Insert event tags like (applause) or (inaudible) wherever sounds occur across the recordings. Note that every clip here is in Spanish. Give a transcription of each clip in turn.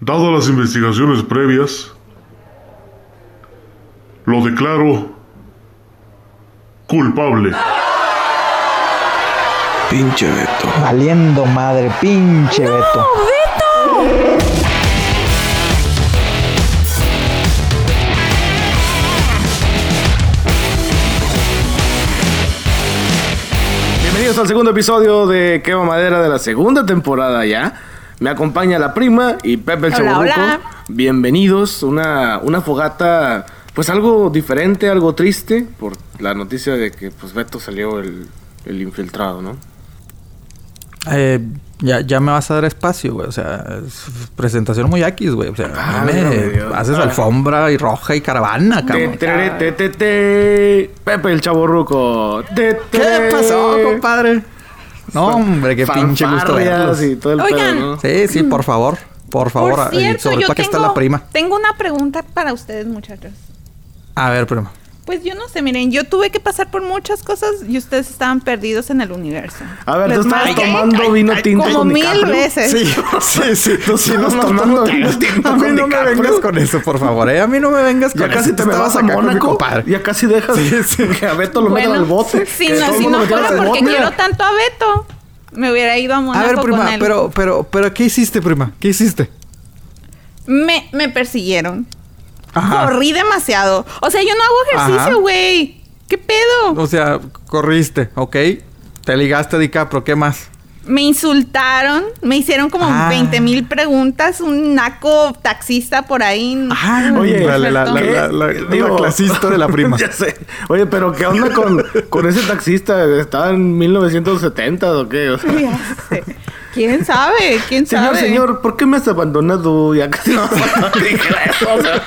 Dadas las investigaciones previas, lo declaro culpable. Pinche Beto. Valiendo madre, pinche Beto. Bienvenidos al segundo episodio de Quema Madera de la segunda temporada ya. Me acompaña la prima y Pepe el Hola, Chaburruco. hola. Bienvenidos. Una, una fogata, pues algo diferente, algo triste, por la noticia de que pues Beto salió el, el infiltrado, ¿no? Eh, ya, ya me vas a dar espacio, güey. O sea, es presentación muy X, güey. O sea, a mí me Válgame Dios. haces Ah. alfombra y roja y caravana, cabrón. tere, te, te, te. Pepe el Chaborruco. ¿Qué pasó, compadre? No, hombre, qué pinche gusto verlos. y todo el Oigan. pedo, ¿no? Sí, sí, por favor. Por favor. Por cierto, sobre yo todo que está la prima. tengo una pregunta para ustedes, muchachos. A ver, prima. Pues yo no sé, miren, yo tuve que pasar por muchas cosas y ustedes estaban perdidos en el universo. A ver, Les tú estabas tomando vino tinto como con mil DiCaprio? veces. Sí, (laughs) sí, sí. (laughs) Nos sí, nos tomando vino tinto A mí con no me vengas con eso, por favor, ¿eh? A mí no me vengas con Ya eso. casi te me estabas vas a Mónaco. Ya casi dejas Sí, (laughs) sí. que a Beto lo metan al bote. Que todo no, si no fuera porque bote. quiero tanto a Beto, me hubiera ido a Mónaco A ver, con prima, él. pero, pero, pero, ¿qué hiciste, prima? ¿Qué hiciste? Me, me persiguieron. Ajá. Corrí demasiado. O sea, yo no hago ejercicio, güey. ¿Qué pedo? O sea, corriste, ¿ok? Te ligaste a DiCaprio, ¿qué más? Me insultaron, me hicieron como Ah. 20 mil preguntas, un naco taxista por ahí. Ah, Oye, la, la, la, la, ¿qué? la- la- Digo- la clasista de la (laughs) prima. ya sé. Oye, pero ¿qué onda con, con ese taxista? ¿Estaba en 1970 o qué? O sea, (laughs) Ya sé. ¿Quién sabe? ¿Quién señor, sabe? señor, ¿por qué me has abandonado? Ya casi (laughs) no dijera eso. O sea,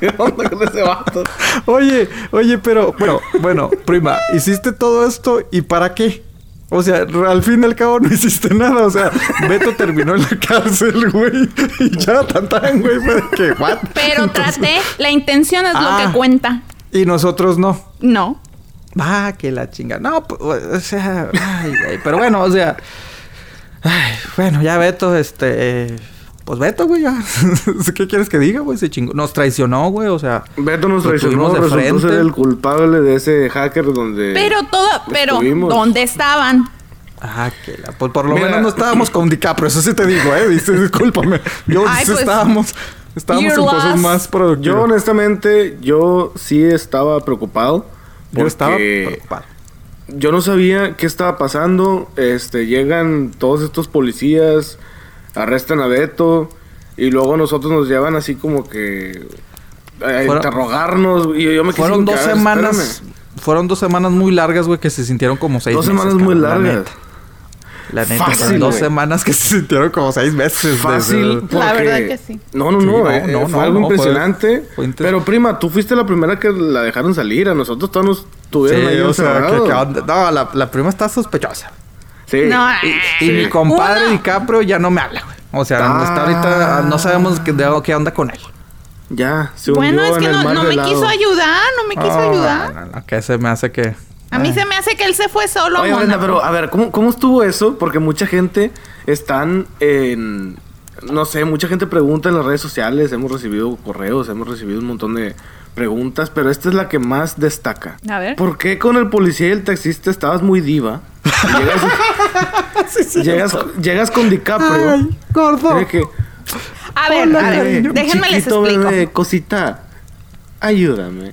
¿qué onda con ese vato? Oye, oye, pero, bueno, bueno, prima, hiciste todo esto y ¿para qué? O sea, al fin y al cabo no hiciste nada. O sea, Beto terminó en la cárcel, güey. Y ya, tan tan, güey. Fue de que, ¿what? Pero Entonces- traté, la intención es Ah. lo que cuenta. Y nosotros no. No. Va, que la chinga. No, pues, o sea, ay, güey. Pero bueno, o sea. Ay, bueno, ya Beto, este. Pues Beto, güey, ya. (laughs) ¿Qué quieres que diga, güey? Se chingó. Nos traicionó, güey, o sea. Beto nos traicionó, de resultó ser el culpable de ese hacker donde... Pero todo, pero Estuvimos. ¿dónde estaban? Ah, que la. Pues por lo Mira. menos no estábamos con DiCaprio, eso sí te digo, ¿eh? Dice, discúlpame. (laughs) Yo Ay, sí pues, estábamos. Estábamos en cosas lost. más productivas. Yo honestamente, yo sí estaba preocupado. Yo estaba preocupado. Yo no sabía qué estaba pasando. Este, llegan todos estos policías, arrestan a Beto y luego nosotros nos llevan así como que a Fueron- interrogarnos. Y yo me quedé Fueron sin dos semanas. espérame. Fueron dos semanas muy largas, güey, que se sintieron como seis Dos meses. semanas muy cabrón, largas. La neta, Fácil, dos semanas que se sintieron como seis meses. Fácil. desde- La verdad que sí. No, no, Sí, no. no, eh, no, fue no, algo fue- impresionante. fue Pero prima, tú fuiste la primera que la dejaron salir. A nosotros todos nos tuvieron ahí Sí, o sea, que, que onda- No, la, la prima está sospechosa. Sí. No, Y, y mi compadre Uno. DiCaprio ya no me habla, güey. O sea, Ah. está ahorita no sabemos qué, de- qué onda con él. Ya, se Bueno, es que no, me helado. quiso ayudar, no me quiso No, ayudar. no, no, que se me hace que. A mí Ay. se me hace que él se fue solo. a Oye, Brenda, pero a ver, ¿cómo, ¿cómo estuvo eso? Porque mucha gente están en... No sé, mucha gente pregunta en las redes sociales, hemos recibido correos, hemos recibido un montón de preguntas, pero esta es la que más destaca. A ver. ¿Por qué con el policía y el taxista estabas muy diva? Y Llegas, (laughs) llegas, llegas con DiCaprio. Ay, gordo. Que, A ver, "Hola, a ver, bebé, déjenme les explico. bebé, cosita, ayúdame.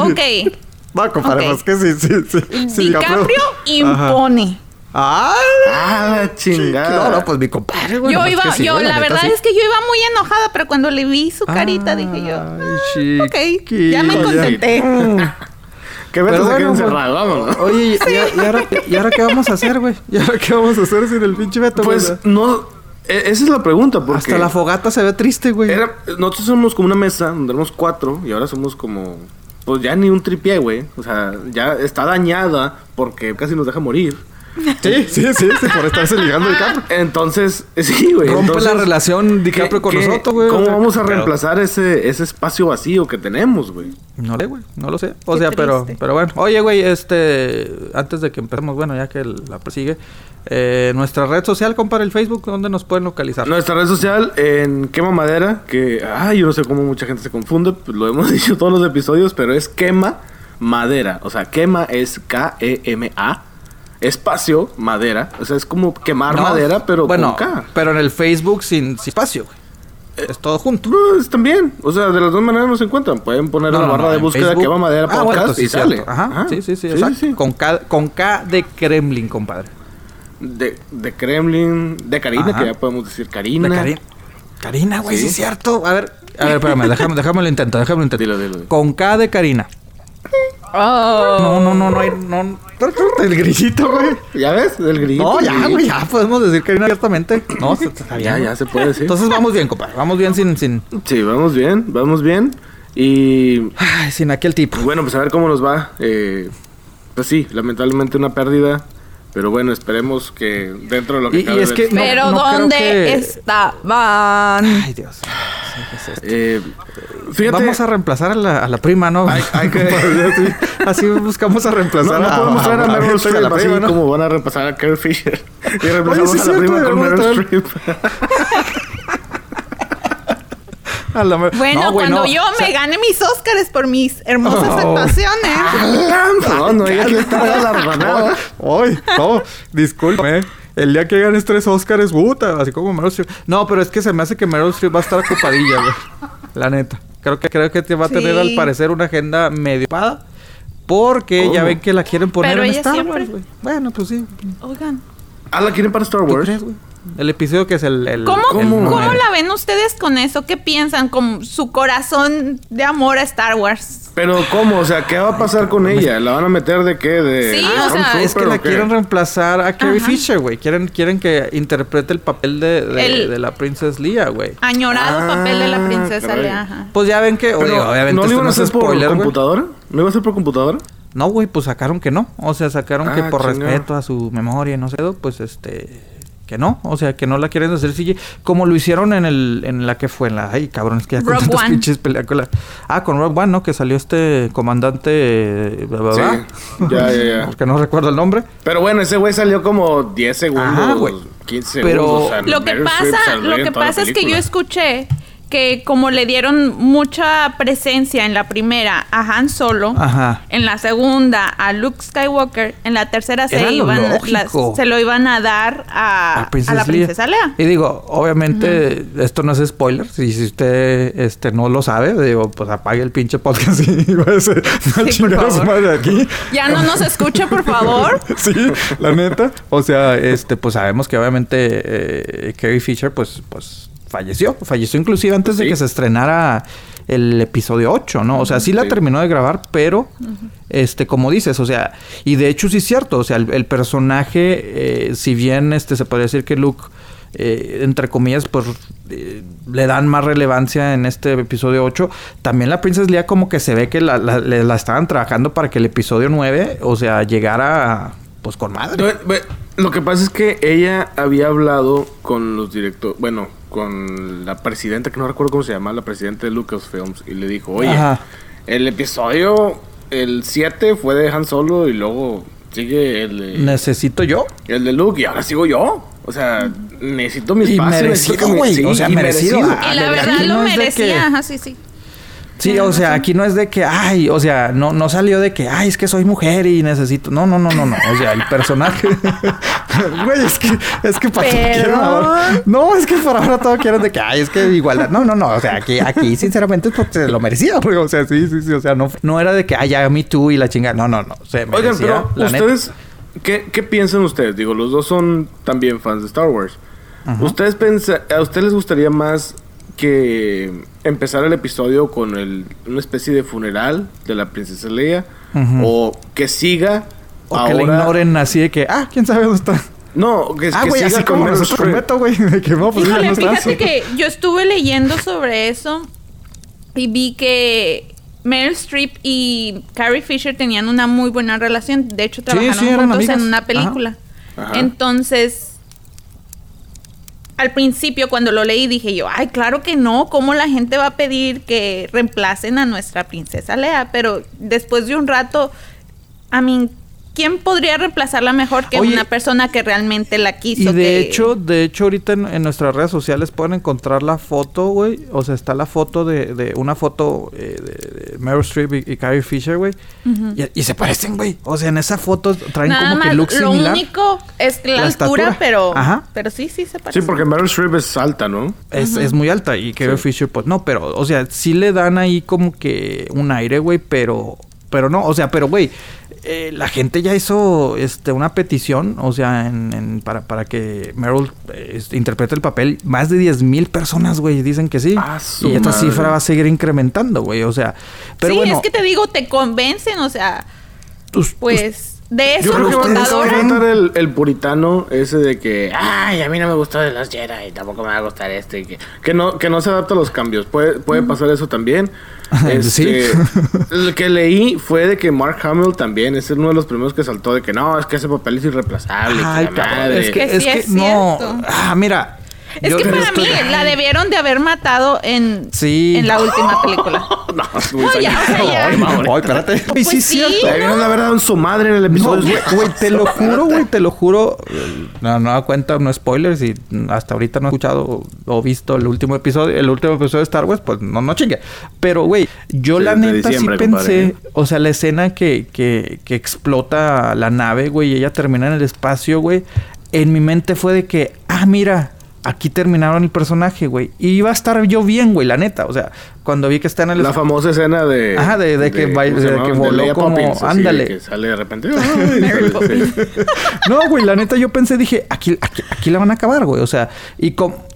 Ok, (laughs) No, compadre, Ok. pues que sí, sí, sí. sí, DiCaprio impone. Ah, la chingada. no, no, pues mi compadre, güey. yo nomás iba, sí, yo, la, verdad sí. es que yo iba muy enojada, pero cuando le vi su carita dije yo, Ay, "Ah, ok, ya me contenté. Que quede bueno, encerrado, vámonos. (laughs) Oye, ¿y, y- y ahora, ¿y ahora qué vamos a hacer, güey? ¿Y ahora qué vamos a hacer sin el pinche Beto, güey? Pues no, e- esa es la pregunta, porque Hasta la fogata se ve triste, güey. era- nosotros somos como una mesa donde éramos cuatro y ahora somos como, pues ya ni un tripié, güey. O sea, ya está dañada porque casi nos deja morir. Sí, sí, sí, sí, por estarse ligando el DiCaprio. Entonces, sí, güey. Rompe entonces, la relación DiCaprio ¿qué- con qué- nosotros, güey. ¿Cómo vamos a pero- reemplazar ese, ese espacio vacío que tenemos, güey? No sé, güey, no lo sé. O Qué sea, pero, pero bueno. Oye, güey, este, antes de que empecemos, bueno, ya que la persigue, eh, nuestra red social, compadre, el Facebook, ¿dónde nos pueden localizar? Nuestra red social en Quema Madera, que, ay, yo no sé cómo mucha gente se confunde, pues lo hemos (laughs) dicho todos los episodios, pero es Quema Madera. O sea, Quema es K-E-M-A, espacio, madera. O sea, es como quemar No, madera, pero bueno, con K. pero en el Facebook sin, sin espacio, güey. Es todo junto. Pues también, o sea, de las dos maneras nos encuentran. Pueden poner No, la no, barra de búsqueda Facebook. Quema Madera Ah, Podcast bueno, sí, y sale. Ajá. Sí, sí, sí, sí, exacto. sí. Con, K, con K de Kremlin, compadre. De, de Kremlin, de Karina, Ajá. que ya podemos decir Karina. De Karina. Karina, güey, sí. Sí. es cierto. A ver, a ver, espérame, (laughs) déjame, déjame lo intento, déjame lo intento. Dilo, dilo, dilo. Con K de Karina. Oh. No, no, no, no hay, no. El grillito, güey. ¿Ya ves? El grito. No, ya, güey, ya podemos decir Karina abiertamente. No, se- bien. Ya, ya se puede decir. Entonces vamos bien, compadre. Vamos bien sin, sin, Sí, vamos bien, vamos bien. Y ay, sin aquel tipo. bueno, pues a ver cómo nos va. Eh, pues sí, lamentablemente una pérdida. Pero bueno, esperemos que dentro de lo que Y- y cabe es del- que- No, Pero no ¿dónde que- estaban? Ay, Dios. Sí, ¿qué es esto? Eh, fíjate, Vamos a reemplazar a la, a la prima, ¿no? Hay- hay que- (laughs) así, así buscamos a no, reemplazar no a, podemos traer a, Meryl a Streep la así prima, ¿no? como van a repasar a Carrie Fisher. (laughs) Y reemplazamos sí, a la cierto, prima con Meryl Streep. A la mer- Bueno, No, güey, cuando no. yo O sea, me gane mis Óscares por mis hermosas Oh. actuaciones. (laughs) no, no, ella que está galardonada. Ay, no, disculpe. El día que ganes tres Oscars, puta, así como Meryl Streep. No, pero es que se me hace que Meryl Streep va a estar ocupadilla, güey. La neta. Creo que creo que te va a tener Sí. al parecer una agenda medio ocupada. Porque ya ven que la quieren poner Pero en ella Star siempre- Wars, güey. Bueno, pues sí. Oigan, Ah, ¿la quieren para Star ¿Tú Wars? crees, güey? El episodio que es el... el ¿cómo, el ¿cómo, la ven ustedes con eso? ¿Qué piensan? Con su corazón de amor a Star Wars. Pero ¿cómo? O sea, ¿qué va a pasar con ella? ¿La van a meter de qué? De Sí, Ah, o sea, es que la quieren reemplazar a Carrie Ajá. Fisher, güey. Quieren, quieren que interprete el papel de, de, El- de la Princess Leia, güey. Añorado Ah, papel de la princesa. Leia. ajá. Pues ya ven que, oye, obviamente ¿No lo iban a hacer por spoiler, computadora? ¿No iba a ser por computadora? No, güey, pues sacaron que no. O sea, sacaron que Ah, por chingado. respeto a su memoria y no sé, pues este que no, o sea, que no la quieren hacer CGI como lo hicieron en el en la que fue en la ay, cabrón, es que ya con Rogue tantas One. pinches películas. Ah, con Rogue One, ¿no? Que salió este comandante eh, bla, bla, bla. Sí. Ya, ya, ya. (laughs) Porque no recuerdo el nombre. Pero bueno, ese güey salió como 10 segundos, Ajá, güey. 15 Pero- segundos. o sea, Lo que pasa, lo que pasa es que yo escuché que como le dieron mucha presencia en la primera a Han Solo, Ajá. en la segunda a Luke Skywalker, en la tercera se Era lo iban las- se lo iban a dar a, a, Princess a la princesa Lea. Y digo, obviamente, esto no es spoiler. Si, si usted este, no lo sabe, digo, pues apague el pinche podcast y (laughs) váyase a su favor. madre aquí. Ya no nos escucha, por favor. (laughs) sí, la neta. O sea, este, pues sabemos que obviamente eh, Carrie Fisher, pues, pues falleció. Falleció inclusive antes de que se estrenara el episodio 8, ¿no? O sea, sí la Sí. terminó de grabar, pero, este, como dices, o sea, y de hecho sí es cierto, o sea, el, el personaje, eh, si bien, este, se podría decir que Luke, eh, entre comillas, pues, eh, le dan más relevancia en este episodio 8, también la Princess Leia como que se ve que la, la- le- la estaban trabajando para que el episodio 9, o sea, llegara, pues, con madre. Lo que pasa es que ella había hablado con los directores, bueno, con la presidenta, que no recuerdo cómo se llama, la presidenta de Lucasfilms, y le dijo, oye, Ajá. el episodio, el 7 fue de Han Solo y luego sigue el de, Necesito yo. el de Luke y ahora sigo yo. O sea, necesito mi Y espacio. merecido, necesito que me- güey, o sea, y merecido. Ah, Y la de verdad lo no merecía. que- Ajá, sí, sí. Sí, o sea, aquí no es de que, ay, o sea, no, no salió de que, ay, es que soy mujer y necesito. No, no, no, no, no. O sea, el personaje. (laughs) Güey, es que, es que para todo quieren ahora. No, es que para ahora todo quieren de que, ay, es que igualdad. No, no, no. O sea, aquí, aquí, sinceramente, es porque se lo merecía, güey. O sea, sí, sí, sí. O sea, no, no era de que, ay, ya, me tú y la chingada. No, no, no. Se merecía, Oigan, pero la neta. ustedes, ¿qué, ¿qué piensan ustedes? Digo, los dos son también fans de Star Wars. ¿Ustedes pensa, ¿A ustedes les gustaría más que empezar el episodio con el, una especie de funeral de la princesa Leia? ¿O que siga O que ahora- ignoren así de que, ah, quién sabe dónde está. No, que, Ah, que güey, siga así con como nosotros Streep. meto, güey. De que no, pues ya Híjole, no está. fíjate que yo estuve leyendo sobre eso y vi que Meryl Streep y Carrie Fisher tenían una muy buena relación. De hecho, trabajaron sí, juntos amigas. en una Ajá. película. Ajá. Entonces, al principio cuando lo leí dije yo, ay, claro que no, ¿cómo la gente va a pedir que reemplacen a nuestra princesa Lea? Pero después de un rato, a mí, ¿quién podría reemplazarla mejor que Oye, una persona que realmente la quiso? Y de que- hecho, de hecho, ahorita en, en nuestras redes sociales pueden encontrar la foto, güey. O sea, está la foto de, de una foto eh, de, de Meryl Streep y, y Carrie Fisher, güey. y, y se parecen, güey. O sea, en esa foto traen Nada como que más, look lo similar. único es la, La altura, estatura. pero Ajá. pero sí, sí se parece. Sí, porque Meryl Streep es alta, ¿no? Es, es muy alta y Carrie Fisher, pues no, pero, o sea, sí le dan ahí como que un aire, güey, pero, pero no, o sea, pero, güey, eh, la gente ya hizo este, una petición, o sea, en, en- para, para que Meryl eh, interprete el papel. Más de 10 mil personas, güey, dicen que sí. Ah, y esta madre. cifra va a seguir incrementando, güey, o sea, pero sí, bueno, es que te digo, te convencen, o sea, tus- pues de Yo eso creo que va computadora. a faltar el, el puritano ese de que, ay, a mí no me gustó de los Jedi y tampoco me va a gustar este. y Que, que no, que no se adapta a los cambios. Puede, puede pasar eso también. (laughs) Sí. Este, Lo que leí fue de que Mark Hamill también es uno de los primeros que saltó de que no, es que ese papel es irreemplazable. que Ay, la cabrón, madre". es que, Que es sí que es no, cierto. ah, mira. Es yo- que para estoy- mí la debieron de haber matado en, Sí. en la última película. (laughs) no, muy No, ya, o sea, ya. Ay, madre. Ay, espérate. Pues sí, es sí. cierto. Le debieron de haber dado en su madre en el No, episodio. güey, güey, te lo juro, güey, te lo juro. No, no da cuenta, no spoilers. Y hasta ahorita no he escuchado o visto el último episodio, el último episodio de Star Wars, pues no, no chingue. Pero, güey, yo Sí, la neta sí pensé, compadre. o sea, la escena que, que, que explota la nave, güey, y ella termina en el espacio, güey. En mi mente fue de que, ah, mira. Aquí terminaron el personaje, güey. Y iba a estar yo bien, güey, la neta. O sea, cuando vi que está en el La famosa escena de. Ajá, de- de que va- ¿cómo se de que voló Leia como- Poppins, así, ándale. Que sale de repente. (laughs) Ay, Mary sí. Poppins. (laughs) No, güey, la neta yo pensé, dije, aquí, aquí, aquí la van a acabar, güey. O sea, y como...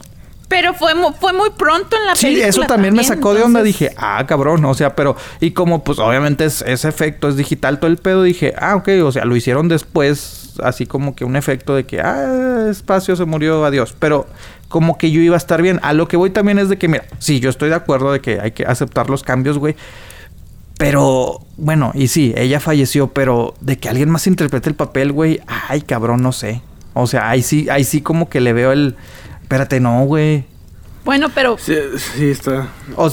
Pero fue, fue muy pronto en la Sí, película. eso también, me sacó de onda. Dije, ah, cabrón. O sea, pero... Y como, pues, obviamente es, ese efecto es digital todo el pedo. Dije, ah, ok. O sea, lo hicieron después. Así como que un efecto de que, ah, espacio se murió, adiós. Pero como que yo iba a estar bien. A lo que voy también es de que, mira, sí, yo estoy de acuerdo de que hay que aceptar los cambios, güey. Pero, bueno, y sí, ella falleció, pero de que alguien más interprete el papel, güey, ay, cabrón, no sé. O sea, ahí sí, ahí sí como que le veo el... Espérate, no, güey. Bueno, pero, Sí, sí, está. O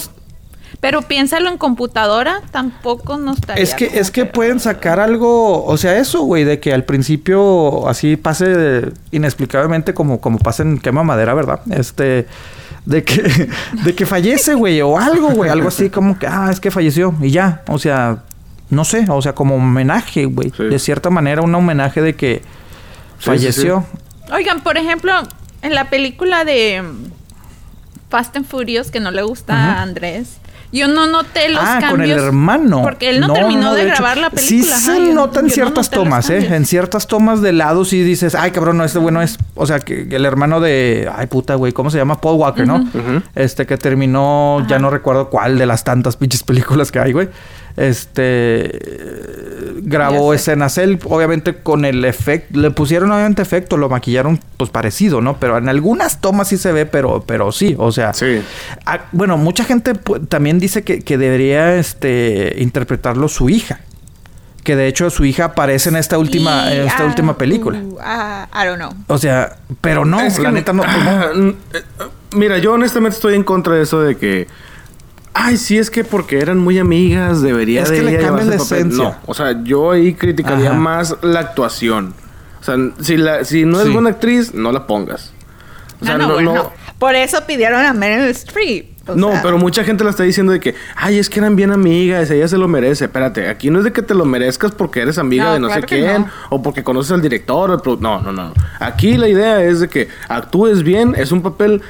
pero piénsalo en computadora, tampoco no estaría. es que, es que pueden sacar algo, o sea, eso, güey, de que al principio así pase inexplicablemente como, como pasa en quema madera, ¿verdad? Este, de que, de que fallece, güey, o algo, güey, algo así como que, ah, es que falleció y ya, o sea, no sé, o sea, como homenaje, güey, Sí. de cierta manera, un homenaje de que sí, falleció. Oigan, por ejemplo, en la película de Fast and Furious, que no le gusta a Andrés, yo no noté los ah, cambios. con el hermano. Porque él no, terminó de, grabar la película. Sí se yo- nota en yo no ciertas tomas, ¿eh? En ciertas tomas de lado sí dices, ay, cabrón, no, este bueno es... O sea, que, que el hermano de... Ay, puta, güey, ¿cómo se llama? Paul Walker, ¿no? Este que terminó, ya no recuerdo cuál de las tantas pinches películas que hay, güey. Este... eh, Grabó escenas él, obviamente con el efecto... Le pusieron obviamente efecto, lo maquillaron pues parecido, ¿no? Pero en algunas tomas sí se ve, pero, pero sí, o sea... Sí. Bueno, mucha gente también dice que, que debería este, interpretarlo su hija. Que de hecho su hija aparece en esta última, Y, en esta ah, última película. uh, ah, I don't know. O sea, pero no, Es la que- neta no. (clears throat) pues, no. Mm, eh, Mira, yo honestamente estoy en contra de eso de que. Ay, sí, es que porque eran muy amigas, debería Es de que le ella cambian la el papel. esencia. No, o sea, yo ahí criticaría Ajá. más la actuación. O sea, si, la, si no es Sí. buena actriz, no la pongas. O sea, no, no, bueno. no- Por eso pidieron a Meryl Streep. o no, sea, pero mucha gente la está diciendo de que, ay, es que eran bien amigas, ella se lo merece. Espérate, aquí no es de que te lo merezcas porque eres amiga No, de no claro sé quién no. o porque conoces al director. o el no, no, no. Aquí la idea es de que actúes bien, es un papel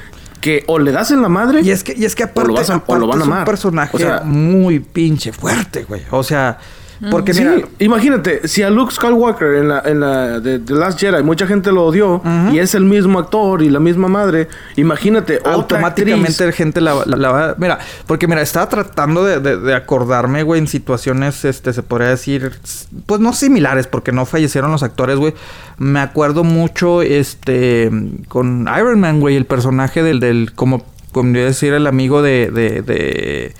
que o le das en la madre Y es que, y es que aparte, o lo, vas a- o aparte lo van a es un personaje O sea, muy pinche fuerte, güey. O sea, porque sí, mira, imagínate, si a Luke Skywalker en la, en la de The Last Jedi mucha gente lo odió y es el mismo actor y la misma madre, imagínate automáticamente la gente la, la- la va... Mira, porque mira, estaba tratando de, de- de acordarme, güey, en situaciones, este, se podría decir, pues no similares, porque no fallecieron los actores, güey. Me acuerdo mucho, este, con Iron Man, güey, el personaje del, del como, como decir, el amigo de, de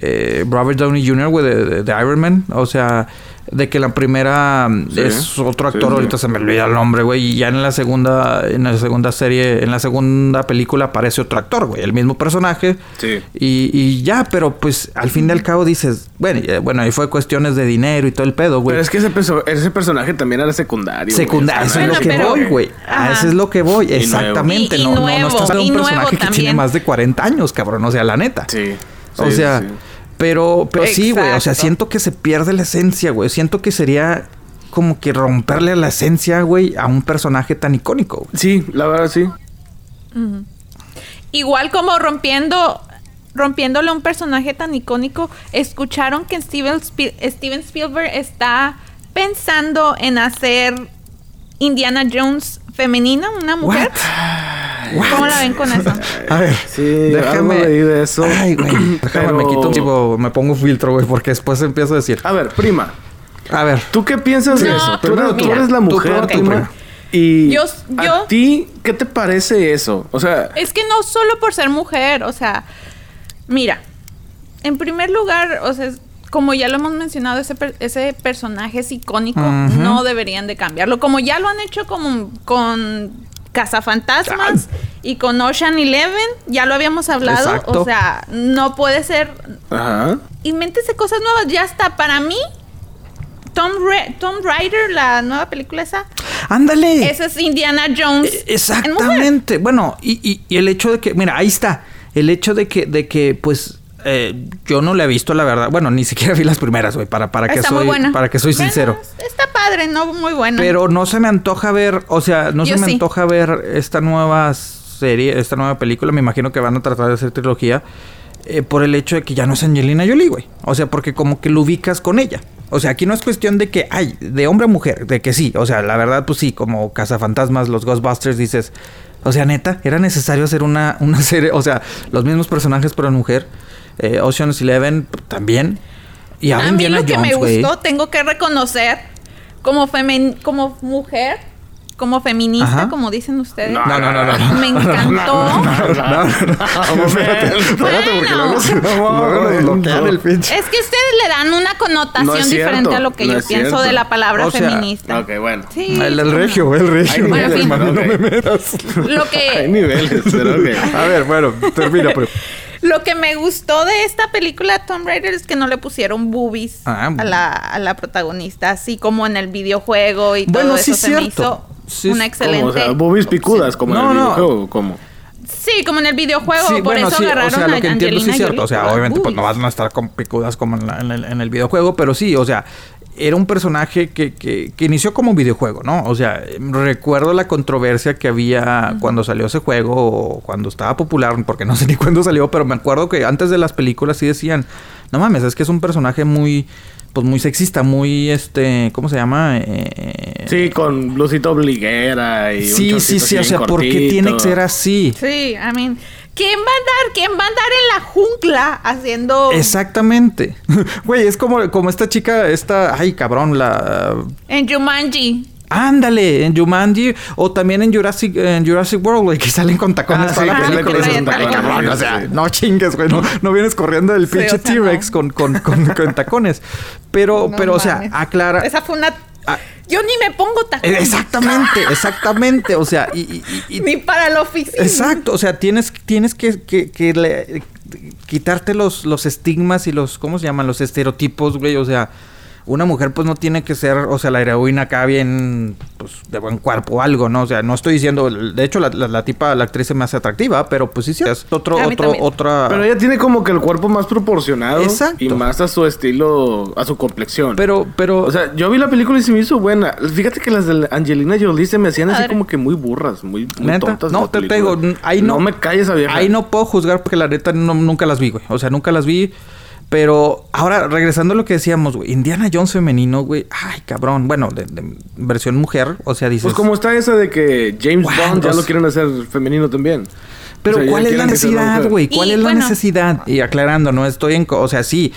eh, Robert Downey Jr., güey, de, de- de Iron Man. O sea, de que la primera mm, Sí, es otro actor, sí. ahorita se me olvida el nombre, güey, y ya en la segunda, en la segunda serie, en la segunda película aparece otro actor, güey, el mismo personaje. Sí. Y, y ya, pero pues al fin y al cabo dices, bueno, eh, bueno, ahí fue cuestiones de dinero y todo el pedo, güey. Pero es que ese, perso- ese personaje también era secundario. Secundario, eso es no lo que voy, güey. A eso es lo que voy, nuevo. exactamente. Y- y no, no, no nuevo, estás hablando de un nuevo personaje que tiene más de 40 años, cabrón. O sea, la neta. Sí. o Sí, sea, pero, pero sí, güey. O sea, siento que se pierde la esencia, güey. Siento que sería como que romperle la esencia, güey, a un personaje tan icónico. güey. Sí, la verdad sí. Igual como rompiendo rompiéndole a un personaje tan icónico, escucharon que Steven, Spiel- Steven Spielberg está pensando en hacer Indiana Jones femenina, una mujer. ¿Cómo la ven con eso? A ver, Sí, algo leí de eso. Ay, güey. (clears throat) Déjame, me quito un tipo, me pongo un filtro, güey, porque después empiezo a decir. A ver, prima. A ver. ¿Tú qué piensas de No, eso? Tú tú. tú eres la mujer, tú, prima. prima. Y Yo- yo- a ti, ¿qué te parece eso? O sea, Es que no solo por ser mujer, o sea, mira, en primer lugar, o sea, como ya lo hemos mencionado, ese, per- ese personaje es icónico, no deberían de cambiarlo. Como ya lo han hecho como con Cazafantasmas y con Ocean Eleven, ya lo habíamos hablado, Exacto. o sea, no puede ser... ajá. Invéntese cosas nuevas, ya está, para mí... Tom, Ra- Tom Rider, la nueva película esa, Ándale. esa es Indiana Jones. Exactamente. Bueno, y, y- y el hecho de que, mira, ahí está. El hecho de que, de que, pues, eh, yo no la he visto, la verdad. Bueno, ni siquiera vi las primeras, güey, para, para que Está muy soy, buena. para que soy Bueno, sincero. Está padre, no muy buena. Pero no se me antoja ver, o sea, no Yo se me sí. antoja ver esta nueva serie, esta nueva película. Me imagino que van a tratar de hacer trilogía. eh, por el hecho de que ya no es Angelina Jolie, güey. O sea, porque como que lo ubicas con ella. O sea, aquí no es cuestión de que, ay, de hombre a mujer, de que sí. O sea, la verdad, pues sí, como Cazafantasmas, los Ghostbusters, dices, o sea, neta, era necesario hacer una, una (laughs) serie, o sea, los mismos personajes pero en mujer. Eh, Ocean's Eleven también. Y a mí Indiana lo que Jones, me gustó, tengo que reconocer, como, femen como mujer, como feminista, Ajá. como dicen ustedes, No, No, no, no, no. no. me encantó. No, no, no. Espérate, espérate, porque luego, Bueno. nos el pinche. Es que ustedes le dan una connotación No diferente a lo que no yo pienso cierto. de la palabra O sea, feminista. Ok, bueno. Sí, El, el regio, el regio. Ay, Bueno, en fin. Hermano, no Ok. me metas. Lo Hay que, niveles, pero ok. A ver, bueno, termina, pero. Lo que me gustó de esta película Tomb Raider es que no le pusieron boobies Ah, a, la, a la protagonista, así como en el videojuego y Bueno, todo sí, eso se me cierto. hizo Sí, una excelente. Como, o sea, boobies picudas, como No, en el no. videojuego, como. Sí, como en el videojuego, Sí, por bueno, eso sí, o agarraron sea, a lo que entiendo sí es cierto. Jolie O sea, obviamente, pues no van a estar con picudas como en, la- en el, en el videojuego, pero sí, o sea, era un personaje que, que, que inició como un videojuego, ¿no? O sea, recuerdo la controversia que había cuando salió ese juego, o cuando estaba popular, porque no (laughs) sé ni cuándo salió, pero me acuerdo que antes de las películas sí decían, no mames, es que es un personaje muy, pues muy sexista, muy, este, ¿cómo se llama? Eh, Sí, con blusita obliguera y. un Sí, sí, sí, o sea, bien ¿por qué cortito. tiene que ser así? Sí, I mean, ¿quién va a andar, quién va a andar en la jungla haciendo Exactamente. (laughs) Güey, es como, como esta chica, esta, ay cabrón, la... en Jumanji? Ándale, en Jumanji o también en Jurassic, en Jurassic World, güey, que salen con tacones Ah, toda sí, la película. con tacones, "Ay, cabrón, o sea, sí. no chingues, güey, no, no vienes corriendo del Sí, pinche o sea, T-Rex no. con, con, con, con tacones. Pero, No pero, o sea, aclara... Esa fue una... Ah. Yo ni me pongo tacones. Exactamente, (laughs) exactamente, o sea, y... y- y- y- Ni para la oficina. Exacto, o sea, tienes, tienes que, que- que le- quitarte los, los estigmas y los, ¿cómo se llaman? Los estereotipos, güey, o sea, una mujer pues no tiene que ser, o sea, la heroína acá bien, pues, de buen cuerpo o algo, ¿no? O sea, no estoy diciendo, de hecho, la, la, la tipa, la actriz se me hace atractiva, pero pues sí, sí, es otro, A otro, también. otra... Pero ella tiene como que el cuerpo más proporcionado. Exacto. Y más a su estilo, a su complexión. Pero, pero... O sea, yo vi la película y se me hizo buena. Fíjate que las de Angelina Jolie se me hacían así como que muy burras, muy, muy ¿Neta? tontas. No, te películas. digo, ahí no- No me calles esa vieja. Ahí no puedo juzgar porque la neta no- nunca las vi, güey. O sea, nunca las vi. Pero ahora, regresando a lo que decíamos, güey. Indiana Jones femenino, güey. Ay, cabrón. Bueno, de, de versión mujer. O sea, dices... Pues como está esa de que James Wow, Bond ya lo quieren hacer femenino también. Pero O sea, ya ¿cuál es la necesidad, güey? ¿Cuál Y, es la bueno. necesidad? Y aclarando, no estoy en... co- O sea, sí.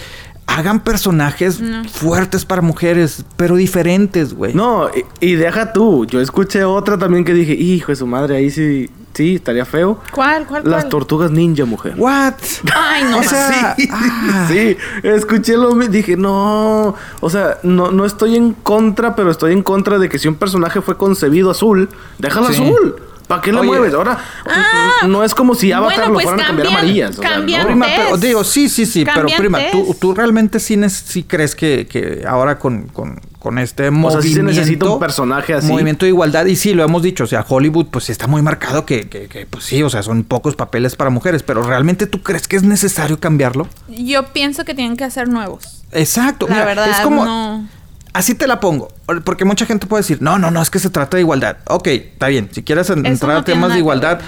Hagan personajes fuertes para mujeres, pero diferentes, güey. No, y, y deja tú. Yo escuché otra también que dije, hijo de su madre, ahí sí sí, estaría feo. ¿Cuál, cuál, Las cuál? tortugas ninja, mujer. What? Ay, no. O sea, sí, (laughs) ah. sí, escuché lo mismo, dije, no, o sea, no, no estoy en contra, pero estoy en contra de que si un personaje fue concebido azul, déjalo Sí. azul. ¿Para qué Oye. mueves? Ahora, Ah, no es como si Avatar bueno, lo pues fueran a cambiar cambian- amarillas. o sea, no. Prima, pero digo, sí, sí, sí, pero prima, ¿tú, tú realmente sí, sí crees que, que ahora con, con, con este O movimiento... sea, sí se necesita un personaje así. Movimiento de igualdad, y sí, lo hemos dicho, o sea, Hollywood pues sí está muy marcado que, que, que, pues sí, o sea, son pocos papeles para mujeres, pero ¿realmente tú crees que es necesario cambiarlo? Yo pienso que tienen que hacer nuevos. Exacto, La mira, verdad, es como... no. Así te la pongo, porque mucha gente puede decir, no, no, no, es que se trata de igualdad. Ok, está bien, si quieres entrar no a temas de que igualdad,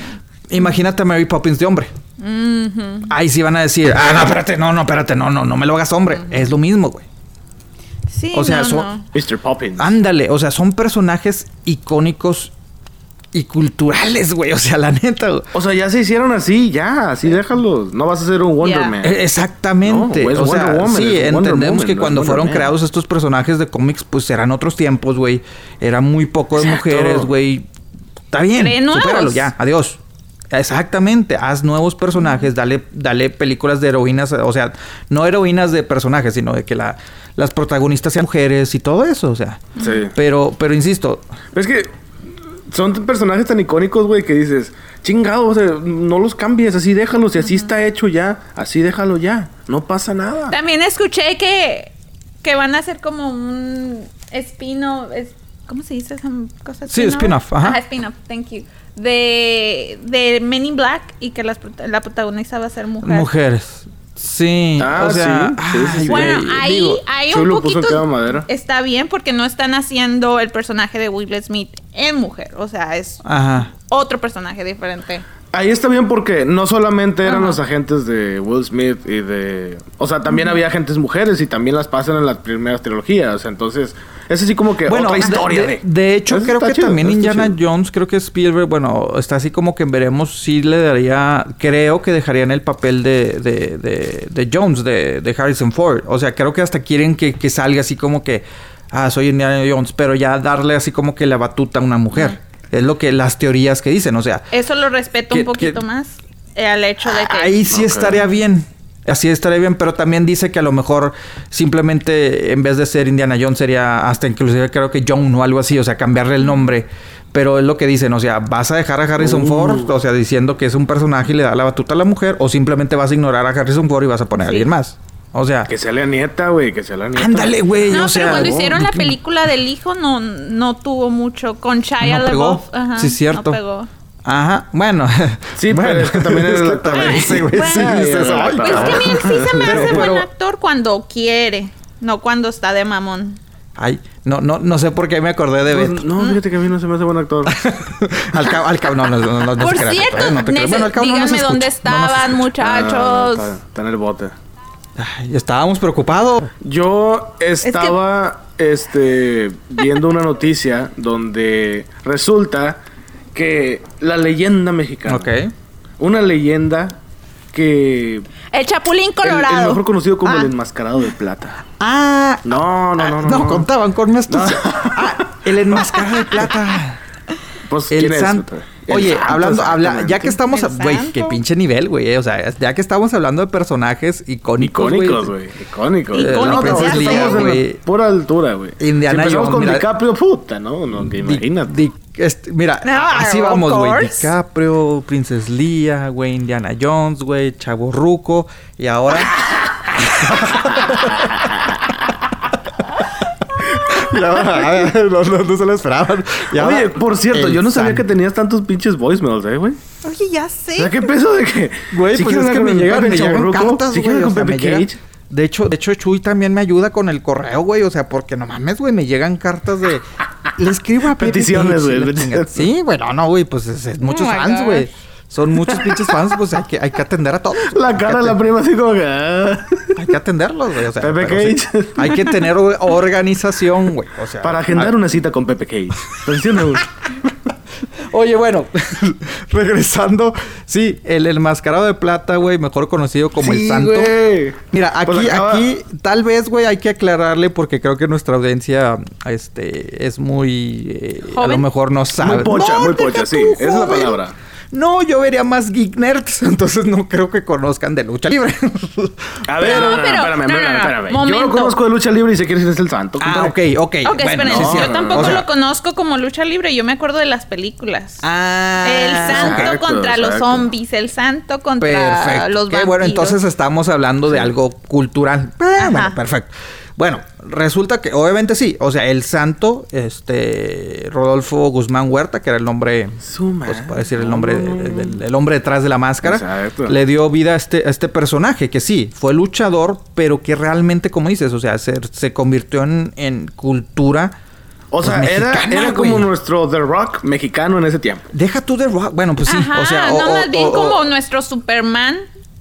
imagínate a Mary Poppins de hombre. Ujú. Ahí sí van a decir, ah, no, espérate, no, no, espérate, no, no, no me lo hagas hombre. Es lo mismo, güey. Sí, O sea, no, son- no. Mr. Poppins. Ándale, o sea, son personajes icónicos y culturales, güey. O sea, la neta, güey. O sea, ya se hicieron así, ya, así déjalos. No vas a ser un Wonder Ya. Man. Eh, Exactamente. No, es o sea, Wonder Woman, sí, es entendemos Woman, que no cuando fueron Man. creados estos personajes de cómics, pues eran otros tiempos, güey. Era muy poco de Exacto. mujeres, güey. Está bien, supéralo ya, adiós. Exactamente, haz nuevos personajes, dale, dale películas de heroínas, o sea, no heroínas de personajes, sino de que la, las protagonistas sean mujeres y todo eso, o sea. Sí. Pero, pero insisto, Pero es que son personajes tan icónicos, güey, que dices, chingado, o sea, no los cambies, así déjalos, y así está hecho ya, así déjalo ya, no pasa nada. También escuché que, que van a hacer como un espino. Es, ¿Cómo se dice esa cosa? Sí, spin-off, ajá. spin-off, thank you. De, de Men in Black y que las prota- la protagonista va a ser mujer. mujeres. Sí, Ah, o sea, sí. Bueno, ahí, digo, ahí un poquito está bien porque no están haciendo el personaje de Will Smith en mujer. O sea, es Ajá. otro personaje diferente. Ahí está bien porque no solamente eran Ajá. los agentes de Will Smith y de... O sea, también había agentes mujeres y también las pasan en las primeras trilogías. O sea, entonces, es así como que Bueno, otra de- historia de, de... de hecho, creo que chido, también Indiana chido. Jones, creo que Spielberg, bueno, está así como que veremos si le daría, creo que dejarían el papel de, de, de, de Jones, de, de Harrison Ford. O sea, creo que hasta quieren que, que salga así como que, ah, soy Indiana Jones, pero ya darle así como que la batuta a una mujer. Es lo que las teorías que dicen, o sea, Eso lo respeto Que- un poquito que- más. eh, al hecho de que. Ahí sí estaría bien. Así estaría bien, pero también dice que a lo mejor simplemente en vez de ser Indiana Jones sería hasta inclusive creo que John o algo así, o sea, cambiarle el nombre. Pero es lo que dicen, o sea, vas a dejar a Harrison Uh. Ford, o sea, diciendo que es un personaje y le da la batuta a la mujer, o simplemente vas a ignorar a Harrison Ford y vas a poner a alguien más. O sea, Que sea la nieta, güey, que sea la nieta. ándale, güey. No, o sea, pero cuando oh, hicieron la película del hijo no, no tuvo mucho. Con Shia No. LaBeouf. Ajá, Sí, cierto. No pegó. Ajá, bueno. (laughs) Sí, pero bueno, es que también es la- (laughs) también sí, güey, Bueno. sí, dices, Ay, "Ay, Pues es que a mí él sí se me Pero- hace buen pero- actor cuando quiere. No cuando está de mamón. Ay, no, no, no sé por qué me acordé de Beto. no, fíjate que a mí no se me hace buen actor. (laughs) al cabo, al cabo, no, no, no, no, no Por cierto, ¿eh? no te Bueno, al cabo no díganme dónde escucha, no nos estaban, escucha. muchachos. Ah, está, está en el bote. Ay, estábamos preocupados. Yo estaba este, viendo una noticia donde resulta que la leyenda mexicana, Ok. una leyenda que El Chapulín el, el Colorado. mejor conocido como Ah. el enmascarado de plata. Ah, No, no, no, no. no, contaban con mi astucia. Ah, el enmascarado de plata. Pues, El ¿quién es? El Oye, hablando, habla, ya que estamos, El güey, qué pinche nivel, güey, eh, o sea, ya que estamos hablando de personajes icónicos, güey. Icónicos, güey. Icónicos. Icónicos, No, Princess estamos en la güey. pura altura, güey. Indiana si empezamos Jones, con mira. DiCaprio, puta, ¿no? no que Di- imagínate. di- este, mira, Ah, así vamos, güey. DiCaprio, Princess Leia, güey, Indiana Jones, güey, Chavo Ruco. Y ahora. (laughs) Y ahora, (laughs) no, no, no se lo esperaban. Y ahora, Oye, por cierto, yo no sabía que tenías tantos pinches voicemails, ¿eh, güey? Oye, ya O sé. sea, ¿qué peso de que... Güey, si pues es que me llegan, me llegan cartas, güey. quieren o con sea, me llegan-. De hecho, de hecho, Chuy también me ayuda con el correo, güey. O sea, porque no mames, güey, me llegan cartas de. Le escribo a Pepe Peticiones, Cage, güey. Sí, güey, no, no, güey, pues es, es muchos Oh my fans, güey. Son muchos pinches fans, pues hay que, hay que atender a todos. La cara de la prima así como que... ah. Hay que atenderlos, güey. O sea, Pepe sí, Cage. hay que tener or- organización, güey. O sea, Para agendar una cita con Pepe Cage. Presiona (laughs) uno. Oye, bueno, (laughs) regresando. Sí, el, el mascarado de plata, güey, mejor conocido como el santo. güey. Mira, aquí, Pues acaba- aquí, tal vez, güey, hay que aclararle porque creo que nuestra audiencia, este, es muy, eh, a lo mejor no sabe. Muy pocha, No, muy pocha, sí. Esa es la palabra. No, yo vería más geek nerds, (laughs) entonces no creo que conozcan de lucha libre. A ver, No, no, no, pero- espérame, no, no, espérame, no, espérame. Yo lo conozco de lucha libre y sé quién es el santo. ah, ok, ok. Ok, bueno, esperen, sí, sí, yo tampoco o sea- lo conozco como lucha libre, yo me acuerdo de las películas. Ah, el santo exacto, contra los zombies, el santo contra Perfecto. los Qué vampiros. bueno, entonces estamos hablando de algo cultural. Ah, bueno, perfecto. Bueno, resulta que obviamente sí, o sea, el santo, este, Rodolfo Guzmán Huerta, que era el nombre, pues puede decir el nombre, del, el hombre detrás de la máscara, Exacto. le dio vida a este, a este personaje, que sí, fue luchador, pero que realmente, como dices, o sea, se, se convirtió en, en cultura. O sea, pues, era, mexicana, era como nuestro The Rock mexicano en ese tiempo. Deja tú de rock. Bueno, pues sí. Ajá, o sea, o- no, o- más bien o- como nuestro Superman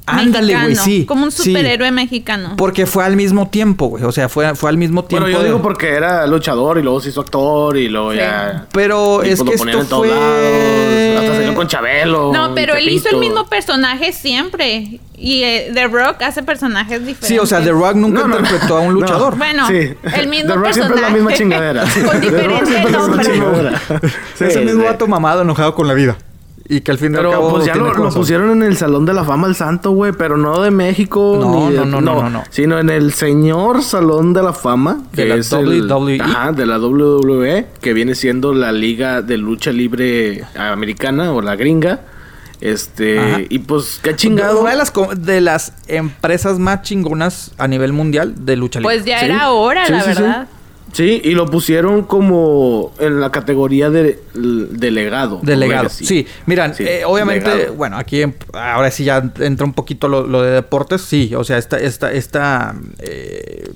Ándale, güey, sí, Como un sí. superhéroe mexicano. Porque fue al mismo tiempo, güey. O sea, fue, fue al mismo tiempo. Bueno, yo de- digo porque era luchador y luego se hizo actor y luego Sí. ya. Pero y es pues que esto en todos fue... lados. Hasta salió con Chabelo. No, pero él hizo el mismo personaje siempre. Y eh, The Rock hace personajes diferentes. Sí, o sea, The Rock nunca No, no, interpretó a un no. luchador. Bueno, Sí. el mismo The Rock personaje. siempre es la misma chingadera. (laughs) Con The Rock diferente siempre es. Sí, el mismo sí. vato mamado enojado con la vida. Y que al fin y al Pero cabo pues ya lo, pusieron en el Salón de la Fama al Santo, güey, pero no de México. No, ni de- no, no, no, no, no. Sino en el señor Salón de la Fama. De que la es el- WWE. ajá, de la WWE, que viene siendo la liga de lucha libre americana o la gringa. Este, Ajá. y pues, qué chingado. Una de las, de las empresas más chingonas a nivel mundial de lucha libre. Pues ya Sí. era hora, Sí, la sí, sí. verdad. Sí, y lo pusieron como en la categoría de delegado. Delegado, sí. Miran, Sí, eh, obviamente, legado. bueno, aquí em- ahora sí ya entra un poquito lo, lo de deportes. Sí, o sea, esta, esta, esta eh,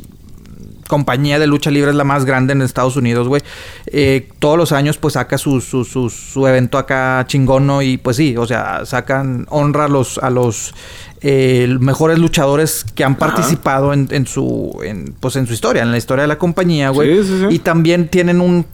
compañía de lucha libre es la más grande en Estados Unidos, güey. Eh, todos los años, pues saca su, su, su, su evento acá chingono y pues sí, o sea, sacan honra a los, a los eh, mejores luchadores que han participado en, en su, en, pues en su historia, en la historia de la compañía, güey. Sí, sí, sí. Y también tienen un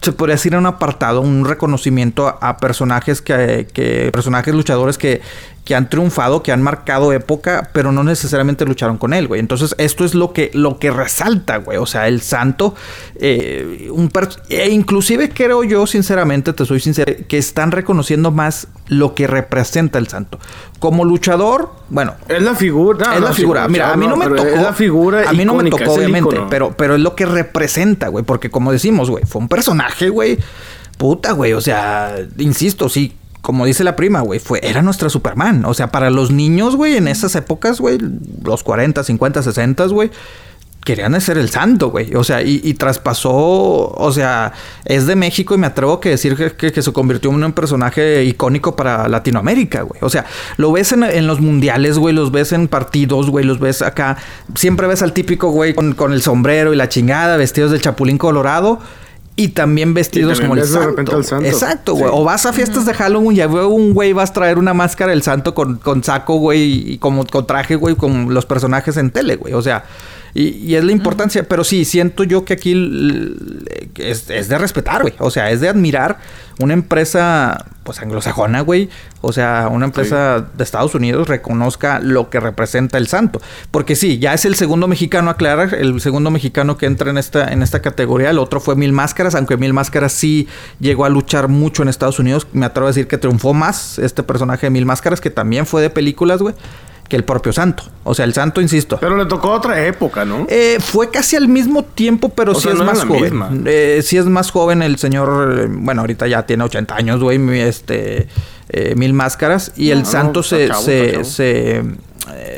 se podría decir un apartado, un reconocimiento a, a personajes que, que- personajes luchadores que, que han triunfado, que han marcado época, pero no necesariamente lucharon con él, güey. Entonces, esto es lo que, lo que resalta, güey. O sea, el santo, eh, un e inclusive creo yo, sinceramente, te soy sincero, que están reconociendo más lo que representa el santo. Como luchador, bueno, Es la figura. no, es la figura. Mira, a mí no me tocó. Es la figura. A mí no me tocó, obviamente. Pero, pero es lo que representa, güey. Porque como decimos, güey, fue un personaje, güey. Puta, güey. O sea, insisto, sí. Como dice la prima, güey, fue, era nuestra Superman. O sea, para los niños, güey, en esas épocas, güey, los 40, 50, 60, güey, querían ser el santo, güey. O sea, y, traspasó, o sea, es de México y me atrevo a decir que, que- que se convirtió en un personaje icónico para Latinoamérica, güey. O sea, lo ves en, en los mundiales, güey, los ves en partidos, güey, los ves acá. Siempre ves al típico, güey, con, con el sombrero y la chingada, vestidos del Chapulín Colorado. Y también vestidos también como el ves de santo. repente al santo. Exacto, güey. Sí. O vas a fiestas de Halloween y ya veo un güey vas a traer una máscara del santo con, con saco, güey, y como con traje, güey, con los personajes en tele, güey. O sea, y, y es la importancia. Pero sí, siento yo que aquí es, es de respetar, güey. O sea, es de admirar una empresa, pues anglosajona, güey. O sea, una empresa de Estados Unidos reconozca lo que representa el santo. Porque sí, ya es el segundo mexicano, aclarar, el segundo mexicano que entra en esta, en esta categoría. El otro fue Mil Máscaras, aunque Mil Máscaras sí llegó a luchar mucho en Estados Unidos. Me atrevo a decir que triunfó más este personaje de Mil Máscaras, que también fue de películas, güey, que el propio santo. O sea, el santo, insisto. Pero le tocó otra época, ¿no? Eh, fue casi al mismo tiempo, pero O sí sea, es no más la joven. misma. Eh, sí es más joven el señor. eh, bueno, ahorita ya tiene 80 años, güey. mi- Este. eh, mil máscaras. Y el santo no, se. chavo, se, se,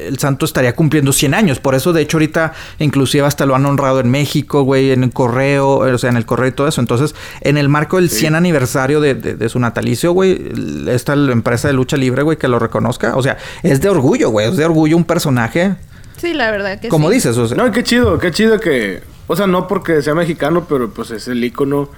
el santo estaría cumpliendo 100 años. Por eso, de hecho, ahorita inclusive hasta lo han honrado en México, güey, en el correo, eh, o sea, en el correo y todo eso. Entonces, en el marco del 100 aniversario de, de- de su natalicio, güey, esta empresa de lucha libre, güey, que lo reconozca. O sea, es de orgullo, güey. Es de orgullo un personaje, Sí, la verdad que como sí. dices, o sea. No, qué chido, qué chido que. O sea, no porque sea mexicano, pero pues es el ícono.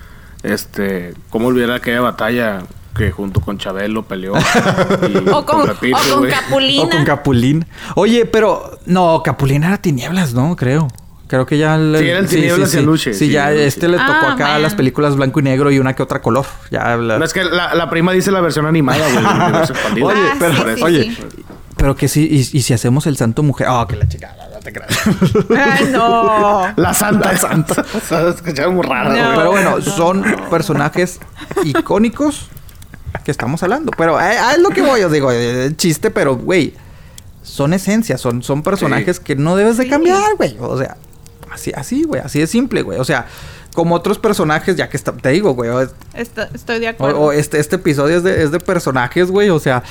Este. ¿Cómo olvidar aquella batalla que junto con Chabelo peleó? (laughs) y O con, Pepito, o con güey. Capulina. O con Capulín. Oye, pero no, Capulín era tinieblas, ¿no? Creo. Creo que ya le- Sí, era el Tinieblas y Aluche, Sí, sí, ya este le tocó Ah, acá las películas blanco y negro y una que otra color. Ya la- No, es que la, la prima dice la versión animada, güey. (laughs) Oye, Ah, pero sí, Por sí, eso. oye, sí. pero que sí, y, y si hacemos el santo mujer. Oh, que la chingada, no te creas. Ay, no. (laughs) La santa. La santa. Se escuchaba muy raro, No. güey. Pero bueno, son personajes icónicos que estamos hablando. Pero eh, ah, es lo que voy, os digo, eh, chiste, pero, güey, son esencias, son, son personajes que no debes de Sí. cambiar, güey. O sea, así, así, güey, así de simple, güey. O sea, como otros personajes, ya que está, te digo, güey, o, Esto- estoy de o- acuerdo. o este, este episodio es de, es de personajes, güey, o sea,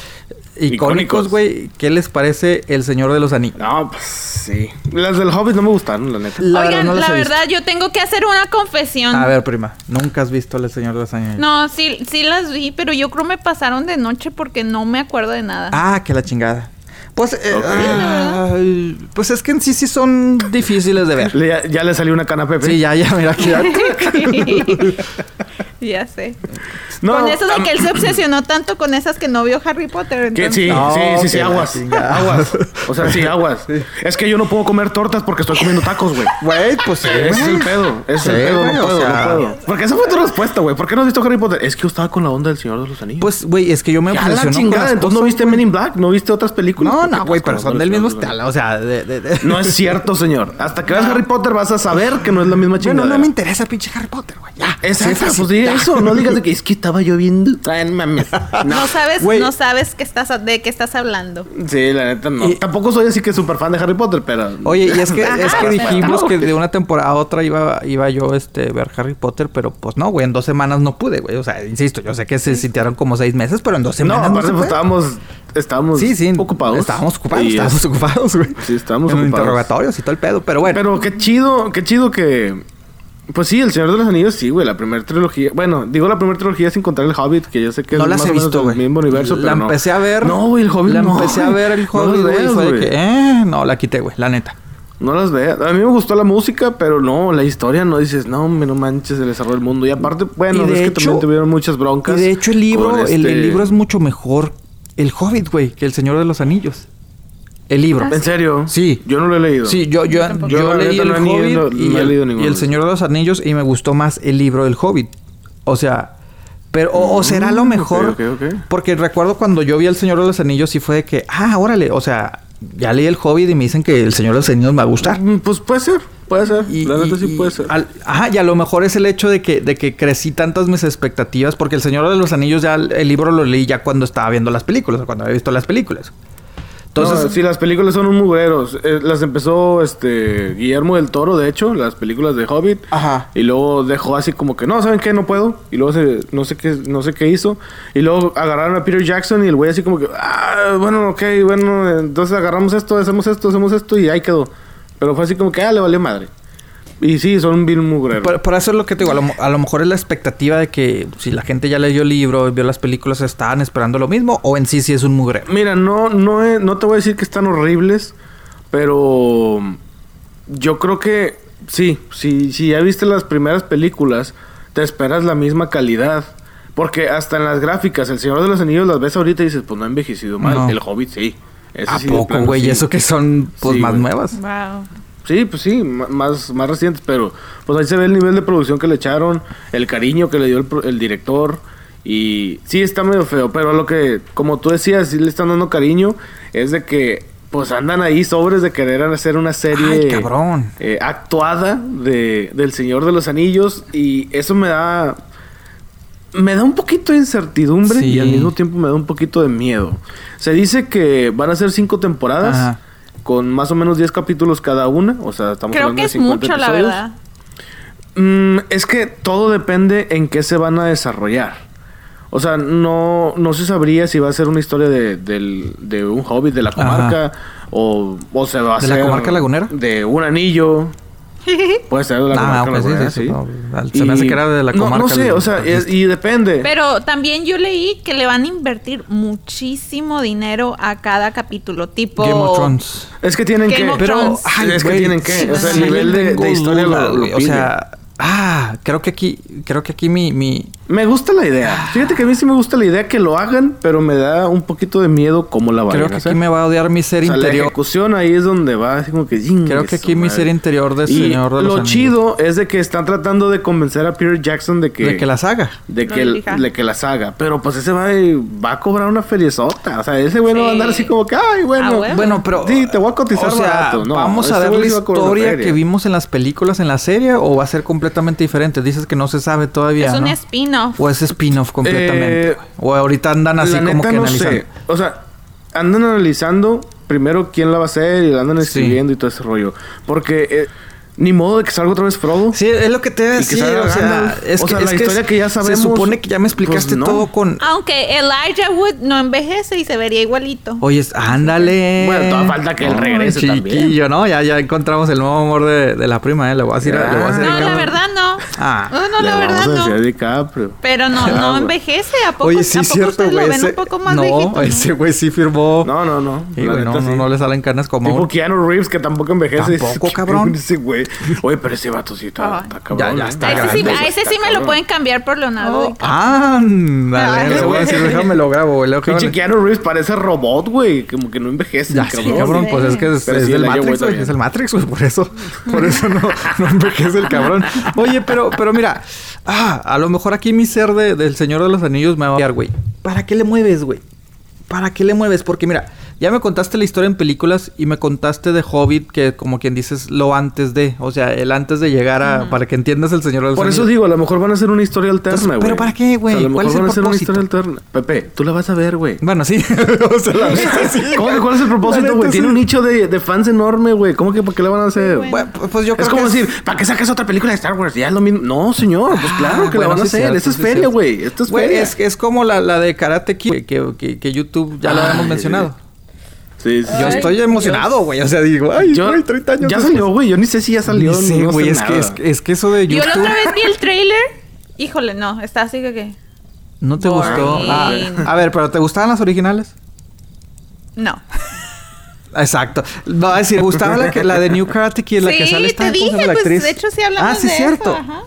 icónicos, güey. ¿Qué les parece El Señor de los Anillos? No, pues sí. Las del Hobbit no me gustaron, la neta. La verdad, Oigan, no la visto. verdad, yo tengo que hacer una confesión. A ver, prima, nunca has visto El Señor de los Anillos. No, sí, sí las vi, pero yo creo me pasaron de noche porque no me acuerdo de nada. Ah, que la chingada. Pues, eh, pues es que en sí sí son difíciles de ver. Le- ya, ya le salió una cana a Pepe. Sí, ya, ya, mira aquí. (laughs) ya. sé. No, con eso de que él se obsesionó tanto con esas que no vio Harry Potter. Entonces- sí, No, sí, sí, sí, la aguas. Aguas. O sea, sí, aguas. Es que yo no puedo comer tortas porque estoy comiendo tacos, güey. Güey, pues sí. Ese es el pedo. Ese es el pedo. no o puedo, sea- no puedo. Porque esa fue tu respuesta, güey. ¿Por qué no has visto Harry Potter? Es que yo estaba con la onda del Señor de los Anillos. Pues, güey, es que yo me ya la obsesiono con chingada. las Entonces no viste. Men in Black, no viste otras películas. No, ¿Por qué no, güey, pero son la del mismo estilo. O sea, de, de- de- No es cierto, señor. Hasta que veas Harry Potter vas a saber que no es la misma Bueno, chingada. no me interesa pinche Harry Potter, güey. Ya. Exacto, pues. Eso. No digas de que es que estaba lloviendo. Ay, no mames. (laughs) No sabes, Güey. no sabes que estás, de qué estás hablando. Sí, la neta no. Y- Tampoco soy así que súper fan de Harry Potter, pero. Oye, y es que, Ajá, es que dijimos que de una temporada a otra iba, iba yo este, ver Harry Potter, pero pues no, güey, en dos semanas no pude, güey. O sea, insisto, yo sé que se sintieron como seis meses, pero en dos No, semanas no, aparte se pues, estábamos. Estábamos Sí, sí. ocupados. Estábamos ocupados, Y estábamos es- (laughs) ocupados, güey. Sí, estábamos en ocupados. interrogatorios y todo el pedo, pero bueno. Pero qué chido, qué chido que. Pues sí, El Señor de los Anillos, sí, güey, la primera trilogía. Bueno, digo la primera trilogía sin contar el Hobbit, que yo sé que no es las más he o menos visto, del mismo universo, La pero no. empecé a ver. No, güey, el Hobbit La no. empecé a ver el (laughs) No Hobbit, las güey. fue de que, eh, no, la quité, güey, la neta. No las veas. A mí me gustó la música, pero no, la historia no dices, no, me no manches el desarrollo del mundo. Y aparte, bueno, Y es que hecho- también tuvieron muchas broncas. Y de hecho el libro, el, el este- libro es mucho mejor, el Hobbit, güey, que el Señor de los Anillos. El libro. ¿En serio? Sí. Yo no lo he leído. Sí, yo, yo, yo leí el no Hobbit no- y, no he el, y el Señor de los Anillos y me gustó más el libro del Hobbit. O sea, pero o, o será lo Mm, mejor ok, ok, ok. porque recuerdo cuando yo vi el Señor de los Anillos y fue de que, ah, órale, o sea, ya leí el Hobbit y me dicen que el Señor de los Anillos me va a gustar. Mm, Pues puede ser, puede ser. Y, la neta y- sí y puede ser. al- ajá, y a lo mejor es el hecho de que, de que crecí tantas mis expectativas, porque el Señor de los Anillos ya el, el libro lo leí ya cuando estaba viendo las películas, o cuando había visto las películas. Entonces, Entonces, sí, las películas son un mugreros. Eh, las empezó este Guillermo del Toro, de hecho, las películas de Hobbit. Ajá. Y luego dejó así como que, no, ¿saben qué? No puedo. Y luego se, no sé qué, no sé qué hizo. Y luego agarraron a Peter Jackson y el güey así como que, ah, bueno, ok, bueno, entonces agarramos esto, hacemos esto, hacemos esto y ahí quedó. Pero fue así como que, ah, le valió madre. Y sí, son bien mugreros. Por, por eso es lo que te digo, a lo, mo- a lo mejor es la expectativa de que si la gente ya leyó el libro, vio las películas, estaban esperando lo mismo, o en sí sí es un mugrero. Mira, no, no, he- no te voy a decir que están horribles, pero yo creo que sí, sí, si ya viste las primeras películas, te esperas la misma calidad. Porque hasta en las gráficas, El Señor de los Anillos las ves ahorita y dices, pues no ha envejecido mal. No. El Hobbit sí. Ese ¿A sí, poco, güey? sí. Y eso que son pues Sí, más nuevas. Wow. Sí, pues sí, más, más recientes, pero pues ahí se ve el nivel de producción que le echaron, el cariño que le dio el, el director. Y sí, está medio feo, pero lo que, como tú decías, sí le están dando cariño, es de que pues andan ahí sobres de querer hacer una serie Ay, cabrón. eh, actuada de, del Señor de los Anillos y eso me da... Me da un poquito de incertidumbre Sí. y al mismo tiempo me da un poquito de miedo. Se dice que van a ser cinco temporadas Ajá. Con más o menos 10 capítulos cada una. O sea, estamos Creo hablando que de es 50 mucho, la episodios. verdad. Mm, es que todo depende en qué se van a desarrollar. O sea, no, no se sabría si va a ser una historia de, de un hobbit de la comarca o, o se va a ¿De hacer... la comarca lagunera? De un anillo. (laughs) Puede ser de la Ah, comarca ok, sí, sí, sí, sí. no, se me hace que era de la No, comarca No, sé, del- o sea, es- y depende. Pero también yo leí que le van a invertir muchísimo dinero a cada capítulo. Tipo. Game of Thrones. es que tienen Game que... of Pero, ay, es que tienen que... sí, o sea, el nivel de, historia lo- lo. O sea, ah, creo que aquí, creo que aquí mi, mi, Me gusta la idea. Fíjate que a mí sí me gusta la idea que lo hagan, pero me da un poquito de miedo cómo la van creo a que hacer. aquí me va a odiar mi ser O sea, la interior. ejecución ahí es donde va, así como que... "Yingue Creo que aquí mi madre". ser interior de Y Señor de los lo chido es de que están tratando de convencer a Peter Jackson de que... de que las haga. de que, de que las haga. Pero pues ese va, va a cobrar una feriezota. O sea, ese güey no va a andar Sí. así como que, ay, Ah, bueno. huevo. Bueno, pero. Sí, te voy a cotizar o sea, barato. No, ¿Vamos a ver la sí historia que vimos en las películas en la serie o va a ser completamente diferente? Dices que no se sabe todavía. Es un ¿no? Spin-off. ¿O es spin-off completamente? Eh, ¿O ahorita andan así como que no analizando? sé. O sea, andan analizando primero quién la va a hacer y la andan Sí. escribiendo y todo ese rollo. Porque eh, ni modo de que salga otra vez Frodo. Sí, es lo que te voy a Y que decir. salga O sea, es O que, sea, es la que historia es- que ya sabemos, Se supone que ya me explicaste pues, no. todo con. Aunque Elijah Wood no envejece y se vería igualito. Oye, es- ándale. Bueno, todavía falta que él regrese chiquillo, también. ¿no? Ya, ya encontramos el nuevo amor de, de la prima, ¿eh? Le voy a decir. a- le voy a decir a No, la verdad. Ah. No, la vamos verdad a decir a no. DiCaprio. Pero no, (laughs) Ah, no güey. envejece. ¿A poco, Oye, ¿a sí, poco cierto, ustedes güey. lo ven ese- un poco más no, viejito? ese güey sí firmó. No, no, no. Sí, güey, no, sí. no le salen canas como. Tipo Keanu Reeves, que tampoco envejece. Tampoco, cabrón. (laughs) Ese güey. Oye, pero ese vato sí está, está cabrón. Ya, ya ¿eh? está A ese sí, grande, a ese sí me lo pueden cambiar por Leonardo Oh, DiCaprio. ándale, Ay, le voy a decir, déjame lo grabo, güey. a- Pinche Keanu Reeves parece robot, güey. Como que no envejece. Ya, el sí, cabrón. pues es que es, del Matrix, güey. Es el Matrix, güey. Por eso, por eso no, no envejece el cabrón. Oye, pero, pero mira, ah, a lo mejor aquí mi ser de- del Señor de los Anillos me va a odiar, güey. ¿Para qué le mueves, güey? ¿Para qué le mueves? Porque mira, ya me contaste la historia en películas y me contaste de Hobbit, que como quien dices, lo antes de, o sea, el antes de llegar a, para que entiendas el Señor de los Por Anillos. eso digo, a lo mejor van a hacer una historia alterna, güey. ¿pero para qué, güey? O sea, a lo ¿Cuál mejor van a hacer una historia alterna. Pepe, tú la vas a ver, güey. Bueno, sí. (laughs) o sea, la sí. ¿Cómo que cuál es el La propósito, güey? Tiene sí. un nicho de, de fans enorme, güey. ¿Cómo que para qué la van a hacer? Bueno. Bueno, pues yo creo es como que decir, ¿para qué sacas otra película de Star Wars? Ya es lo mismo. No, señor, pues claro que la Ah, van a hacer. cierto, Esta es feria, güey. Esto es Güey, feria. es, es como la, la de Karate Kid, que, que, que YouTube ya lo Ay, habíamos mencionado. Sí, sí. Yo Ay, estoy emocionado, güey. O sea, digo, ay, Yo- güey, 30 años Ya después. salió, güey. Yo ni sé si ya salió. Ni sé, no güey. sé es, que, nada. es, que- es que eso de Yo YouTube... la otra vez vi el trailer. Híjole, no, está así que. ¿No te gustó? Ah, a ver, ¿pero te gustaban las originales? No. (laughs) Exacto. No, es decir, ¿gustaba la, que, la de New Karate Kid, la que Sí, sale te esta ¿cómo se dije, pues, actriz? de hecho, sí hablamos Ah, sí, de cierto. eso, ajá.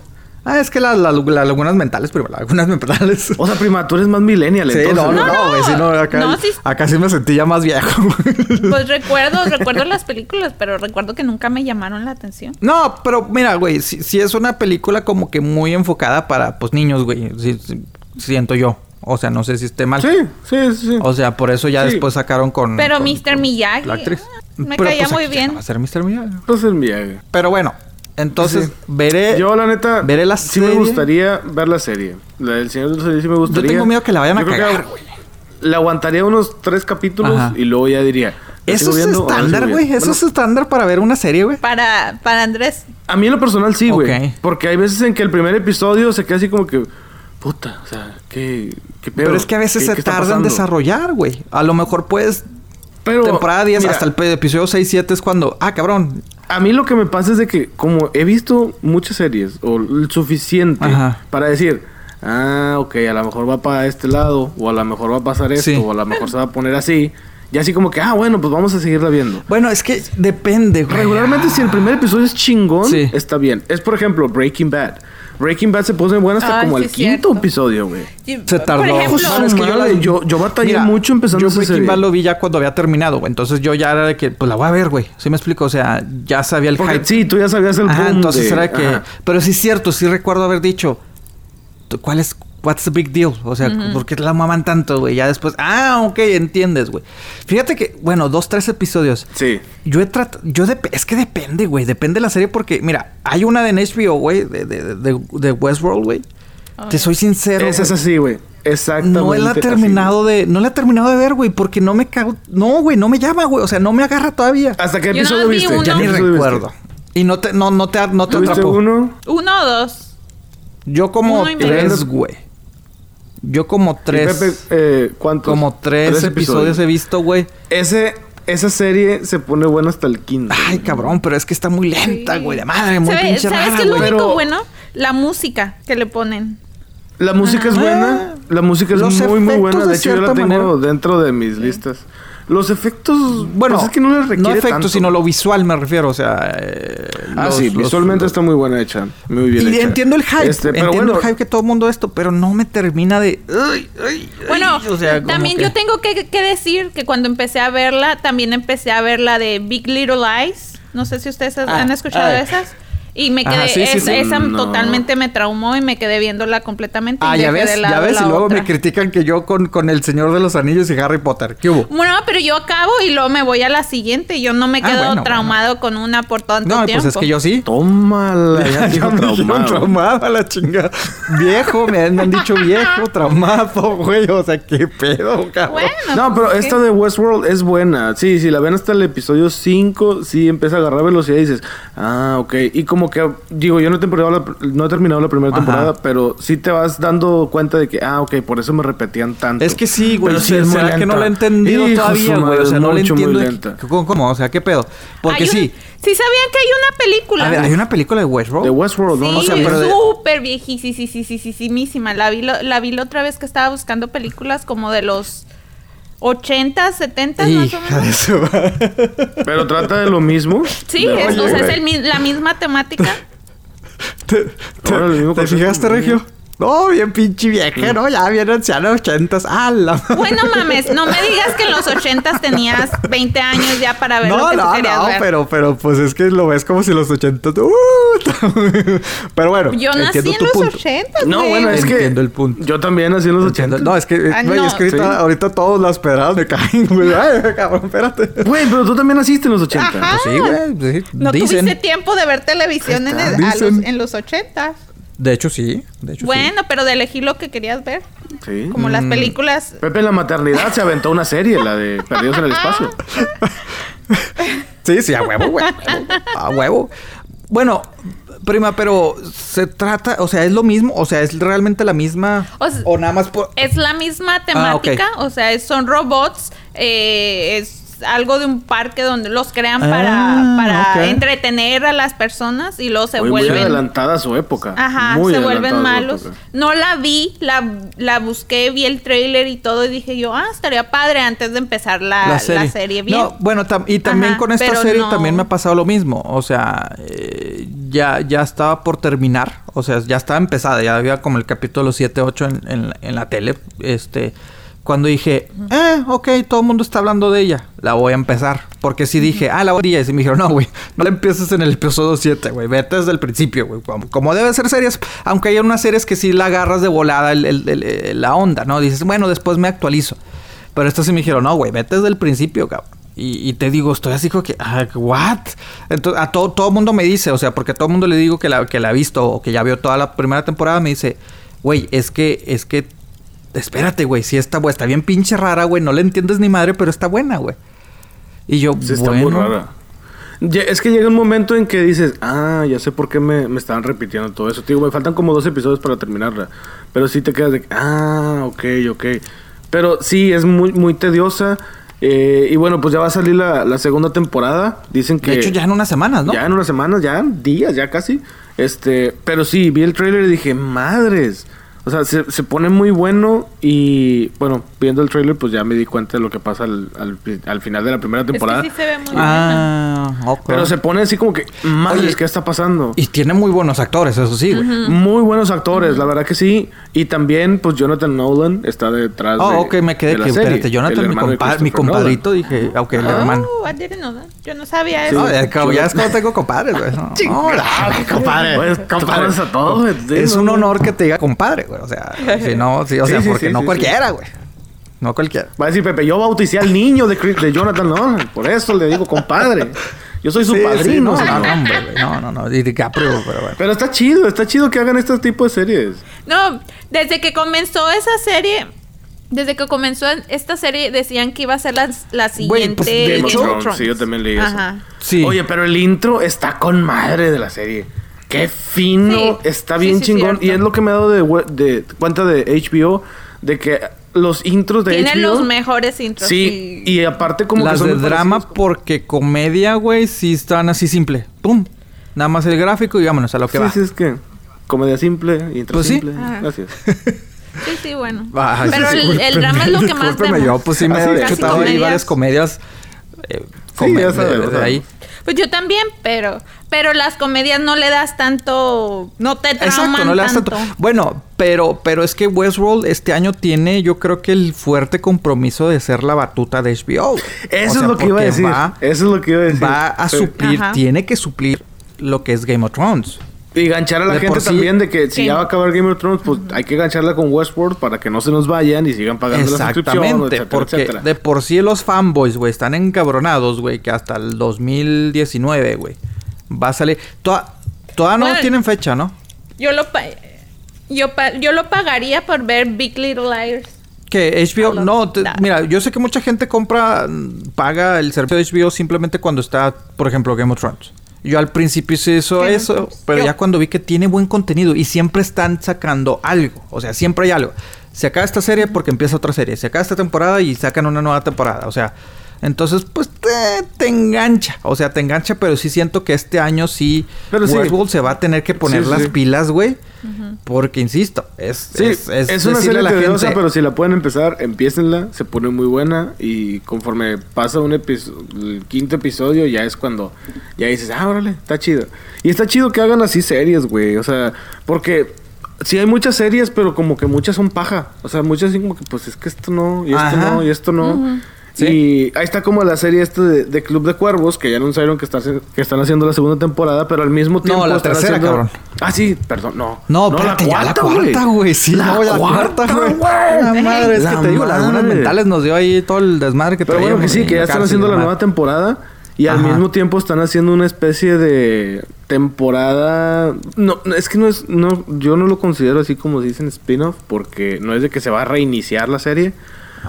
Ah, es que las la, las lagunas mentales, pero las lagunas (laughs) mentales... O sea, prima, tú eres más millennial, Sí, entonces. no, no, No, no, güey, sí, no, acá, no, sí. acá sí me sentí ya más viejo. (laughs) Pues recuerdo, recuerdo las películas, pero recuerdo que nunca me llamaron la atención. No, pero mira, güey, si, si es una película como que muy enfocada para, pues, niños, güey. sí, sí, siento yo. O sea, no sé si esté mal. Sí, sí, sí. sí. O sea, por eso ya Sí. después sacaron con... Pero con- Mr. con Miyagi, La actriz. ah, me Pero, caía pues, muy bien. no Va a ser Mr. Miyagi. Pues el Miyagi. Pero bueno, entonces Sí. veré... Yo, la neta, veré la sí me serie. gustaría ver la serie. La del Señor de los Anillos sí me gustaría. tengo miedo que la vayan a Yo cagar, güey. La aguantaría unos tres capítulos Ajá. y luego ya diría. ¿la Eso es estándar, güey. Eso Bueno, es estándar para ver una serie, güey. Para, para Andrés. A mí en lo personal sí, güey. Porque hay veces en que el primer episodio se queda así como que... Puta, o sea, ¿qué, qué pedo? Pero es que a veces ¿Qué- se qué tarda en desarrollar, güey. A lo mejor puedes... Pero, temporada 10 mira, hasta el episodio 6, 7 es cuando... Ah, cabrón. A mí lo que me pasa es de que como he visto muchas series o el suficiente Ajá. para decir, ah, ok, a lo mejor va para este lado o a lo mejor va a pasar esto Sí. o a lo mejor se va a poner así. Y así como que, ah, bueno, pues vamos a seguirla viendo. Bueno, es que depende, güey. Regularmente si el primer episodio es chingón, Sí. está bien. Es por ejemplo Breaking Bad. Breaking Bad se pone buena hasta como sí, el quinto cierto. episodio, güey. Se tardó. Por ejemplo, Joder, es que yo la- yo- yo batallé mucho empezando Yo Breaking. Bad lo vi ya cuando había terminado, güey. Entonces yo ya era de que, pues la voy a ver, güey. ¿Sí me explico? O sea, ya sabía el Porque hype. sí, tú ya sabías el boom entonces de- era que... ajá. Pero sí es cierto, sí recuerdo haber dicho... "¿Tú- ¿Cuál es... What's the big deal? O sea, ¿por qué la maman tanto, güey? Ya después... Ah, ok, entiendes, güey. Fíjate que, bueno, dos, tres episodios. Sí. Yo he tratado... Yo dep- es que depende, güey. Depende de la serie porque... Mira, hay una de HBO, güey. De, de, de, de Westworld, güey. Te soy sincero. Esa es así, güey. Exactamente. No la he así, terminado de... No la he terminado de ver, güey. Porque no me cago... No, güey. No me llama, güey. O sea, no me agarra todavía. ¿Hasta qué episodio vi viste? uno. Ya ¿qué ni viste? recuerdo. Y no te... No, no te, no te ¿Tuviste atrapó. uno? Uno o dos. Yo como Uno y medio. tres, güey. Yo como ¿Y tres... Pepe, eh, ¿cuántos? como tres, episodios he visto, güey. Ese, esa serie se pone buena hasta el quinto. Ay, cabrón, pero es que está muy lenta, Sí. güey. De madre, muy ¿Sabe- pinche ¿Sabes rara, qué es lo único Pero- bueno? La música que le ponen. La música es buena. La música es Los muy, muy buena. de De hecho, yo la tengo manera. dentro de mis listas. Los efectos, Bueno, pues es que no les requiere no efectos, tanto. sino lo visual me refiero, o sea... eh, Ah, los- sí, los- visualmente los- está muy buena hecha. Muy bien Y hecha. entiendo el hype, Este, pero entiendo bueno, el hype que todo el mundo esto, pero no me termina de... Ay, ay, ay, Bueno, o sea, como también que- yo tengo que, que decir que cuando empecé a verla, también empecé a ver la de Big Little Lies. No sé si ustedes Ah, han escuchado ah. de esas. Y me Ajá, quedé, sí, sí, es- sí. esa No. totalmente me traumó y me quedé viéndola completamente. y Ah, ya dejé ves, ya ves. la Y luego otra. me critican que yo con, con El Señor de los Anillos y Harry Potter. ¿Qué hubo? Bueno, pero yo acabo y luego me voy a la siguiente. Yo no me Ah, quedo bueno, traumado con una por tanto No, tiempo. pues es que yo sí. Tómala, ya (laughs) Ya me dijeron traumado. traumado a la chingada. Viejo, me han, me han dicho viejo, traumado, (laughs) güey. O sea, qué pedo, cabrón. Bueno, No, pues, pero ¿qué? esta de Westworld es buena. Sí, si la ven hasta el episodio 5, sí empieza a agarrar velocidad y dices, ah, ok. Y como que, digo, yo no he, temporado la- no he terminado la primera Ajá. temporada, pero sí te vas dando cuenta de que, ah, ok, por eso me repetían tanto. Es que sí, güey. Pero sí, es muy ¿Será que no lo he entendido Hijo todavía, güey? O sea, no muy entiendo. de-. ¿Cómo, cómo? O sea, ¿qué pedo? Porque Hay un- sí. Sí sabían que hay una película. A ver, hay una película de Westworld. De Westworld, ¿no? Sí, No sé, sea, pero de- súper viejísimísima. La vi, lo- la vi la otra vez que estaba buscando películas como de los 80, 70 más o menos. Pero trata de lo mismo. Sí, es, o sea, es el la misma temática. ¿Te, te- ¿te fijaste. Regio? No, bien pinche vieja, ¿no? Ya bien anciana, ochentas. ¡Ah, la! Bueno, mames, no me digas que en los 80 tenías 20 años ya para ver lo No, que tú no, querías no, ver. pero, pero pues es que lo ves como si los ochentas. ¡Uh! (laughs) pero bueno, Yo nací en los punto. 80. No, güey. bueno, es que Entiendo el punto. yo también nací en los 80. Entiendo. No, es que, Ah, güey, no. es que ahorita, Sí. ahorita todas las pedradas me caen, güey. Ay, cabrón, espérate. Güey, pero tú también naciste en los 80. Ajá. Pues sí, güey, sí. No dicen. tuviste tiempo de ver televisión en, el- los, en los 80. De hecho, sí. De hecho, Bueno, pero de elegir lo que querías ver. Sí. Como Mm. las películas. Pepe en la maternidad se aventó una serie, la de Perdidos en el Espacio. (laughs) sí. Sí, a huevo, güey. A huevo. Bueno, prima, pero se trata, o sea, es lo mismo, o sea, es realmente la misma. O nada más por. Es la misma Ah, temática, o sea, es- son robots, eh, es algo de un parque donde los crean para, Ah, para entretener a las personas y luego se Muy, muy vuelven... adelantada a su época. Ajá, Muy se adelantada vuelven malos. No la vi, la, la busqué, vi el trailer y todo y dije yo, ah, estaría padre antes de empezar la, la serie. bien. No, bueno, tam- y también Ajá, con esta serie no. también me ha pasado lo mismo. O sea, eh, ya, ya estaba por terminar. O sea, ya estaba empezada. Ya había como el capítulo 7, 8 en, en, en la tele. Este. Cuando dije, eh, ok, todo el mundo está hablando de ella, la voy a empezar. Porque sí dije, ah, la voy a Y me dijeron, no, güey, no la empieces en el episodio 7, güey, vete desde el principio, güey. Como, como debe ser series, aunque hay unas series que sí la agarras de volada el- la onda, ¿no? Dices, bueno, después me actualizo. Pero estos sí me dijeron, no, güey, vete desde el principio, cabrón. Y, y te digo, estoy así como que, ah, ¿what? Entonces, a todo, todo mundo me dice, o sea, porque a todo mundo le digo que la, que la ha visto o que ya vio toda la primera temporada, me dice, güey, es que, es que, espérate, güey, si está, güey, está bien pinche rara, güey, no le entiendes ni madre, pero está buena, güey. Y yo, Sí, está bueno, muy rara. Es que llega un momento en que dices, ah, ya sé por qué me, me estaban repitiendo todo eso. Te digo, me faltan como dos episodios para terminarla. Pero sí te quedas de, ah, ok, ok. Pero sí, es muy, muy tediosa. Eh, y bueno, pues ya va a salir la, la segunda temporada. Dicen que... de hecho, ya en unas semanas, ¿no? Ya en unas semanas, ya en días, ya casi. Este, pero sí, vi el trailer y dije, madres. O sea, se, se pone muy bueno y bueno, viendo el trailer pues ya me di cuenta de lo que pasa al, al, al final de la primera temporada. Es que sí se ve muy. Ah, ok. Pero se pone así como que, madres, ¿qué está pasando? Y tiene muy buenos actores, eso sí, güey. Muy buenos actores, la verdad que sí. Y también, pues Jonathan Nolan está detrás Oh, de. ok, me quedé que, serie, espérate, Jonathan, mi, hermano compa- mi compadrito, dije, ok, el hermano. Oh, I didn't know that. Yo no sabía Sí. eso. No, ya, como- ya es como tengo compadres, güey. No, (laughs) no, compadre. Pues, conoces a todos, Es un no. honor que te diga compadre, güey. O sea, si no, sí, o (laughs) Sí, sea, sí, porque sí, no sí, cualquiera, güey. No cualquiera. Va a decir Pepe, yo bauticé al niño de, Chris- de Jonathan Nolan. Por eso le digo compadre. Yo soy su (laughs) Sí, sí, padrino. no, no, hombre, güey. No, no, no. Y DiCaprio, pero bueno. Pero está chido, está chido que hagan este tipo de series. No, desde que comenzó esa serie, desde que comenzó esta serie decían que iba a ser la, la siguiente pues, Game Thrones, sí, yo también leí eso. Ajá. Sí. Oye, pero el intro está con madre de la serie. Qué fino, Sí. está bien sí, chingón. cierto. Y es lo que me ha dado de, de cuenta de HBO, de que los intros de Tiene HBO... los mejores intros. Sí, y aparte como Las que son de drama, parecidos. porque comedia, güey, sí están así simple. Pum. Nada más el gráfico y vámonos a lo que Sí, va. sí, es que comedia simple, intro Pues simple. Ajá. Gracias. (laughs) Sí, sí, bueno. Ay, Pero el, drama es lo que más vemos. yo pues sí me Así he chutado ahí comedias. varias comedias. eh, Sí, ya de- sabemos, de ahí. Pues yo también, pero pero las comedias no le das tanto, no te trauman Exacto, no le das tanto. tanto. Bueno, pero, pero es que Westworld este año tiene, yo creo que el fuerte compromiso de ser la batuta de HBO. Eso O sea, es lo que iba a decir. Va, Eso es lo que iba a decir. va a Pero- suplir, Ajá. tiene que suplir lo que es Game of Thrones. Y ganchar a la De gente sí- también de que si Sí. ya va a acabar Game of Thrones, pues hay que gancharla con Westworld para que no se nos vayan y sigan pagando la suscripción, Exactamente, etcétera, porque etcétera. de por sí los fanboys, güey, están encabronados, güey, que hasta el 2019, güey, va a salir. Toda- Todavía no Bueno. tienen fecha, ¿no? Yo lo, pa- yo, pa- yo lo pagaría por ver Big Little Liars. Que HBO, no, te- mira, yo sé que mucha gente compra, paga el servicio de HBO simplemente cuando está, por ejemplo, Game of Thrones. Yo al principio hice eso, eso, pero Yo- ya cuando vi que tiene buen contenido y siempre están sacando algo, o sea, siempre hay algo. Se acaba esta serie porque empieza otra serie, se acaba esta temporada y sacan una nueva temporada, o sea, entonces pues te, te engancha, o sea, te engancha, pero sí siento que este año sí, Pero sí. Westworld se va a tener que poner Sí, las sí. pilas, güey, porque insisto, es, Sí, es, es, es una serie tediosa, gente- pero si la pueden empezar, empiécenla, se pone muy buena y conforme pasa un episodio, el quinto episodio ya es cuando ya dices, ah, órale, está chido. Y está chido que hagan así series, güey, o sea, porque sí hay muchas series, pero como que muchas son paja, o sea, muchas así como que pues es que esto no, y esto Ajá. no, y esto no. Sí. Y ahí está como la serie esta de, de Club de Cuervos, que ya anunciaron que, está, que están haciendo la segunda temporada, pero al mismo tiempo la están tercera, haciendo... cabrón. Ah, sí, perdón, no. No, espérate, ya la cuarta, güey. Sí, La no, la cuarta, güey. La madre, es La que te digo, las lagunas mentales nos dio ahí todo el desmadre que Pero bueno, que sí, que ya la están haciendo la madre. nueva temporada y al mismo tiempo están haciendo una especie de temporada. No, no, es que no es, no, yo no lo considero así como dicen spin-off porque no es de que se va a reiniciar la serie.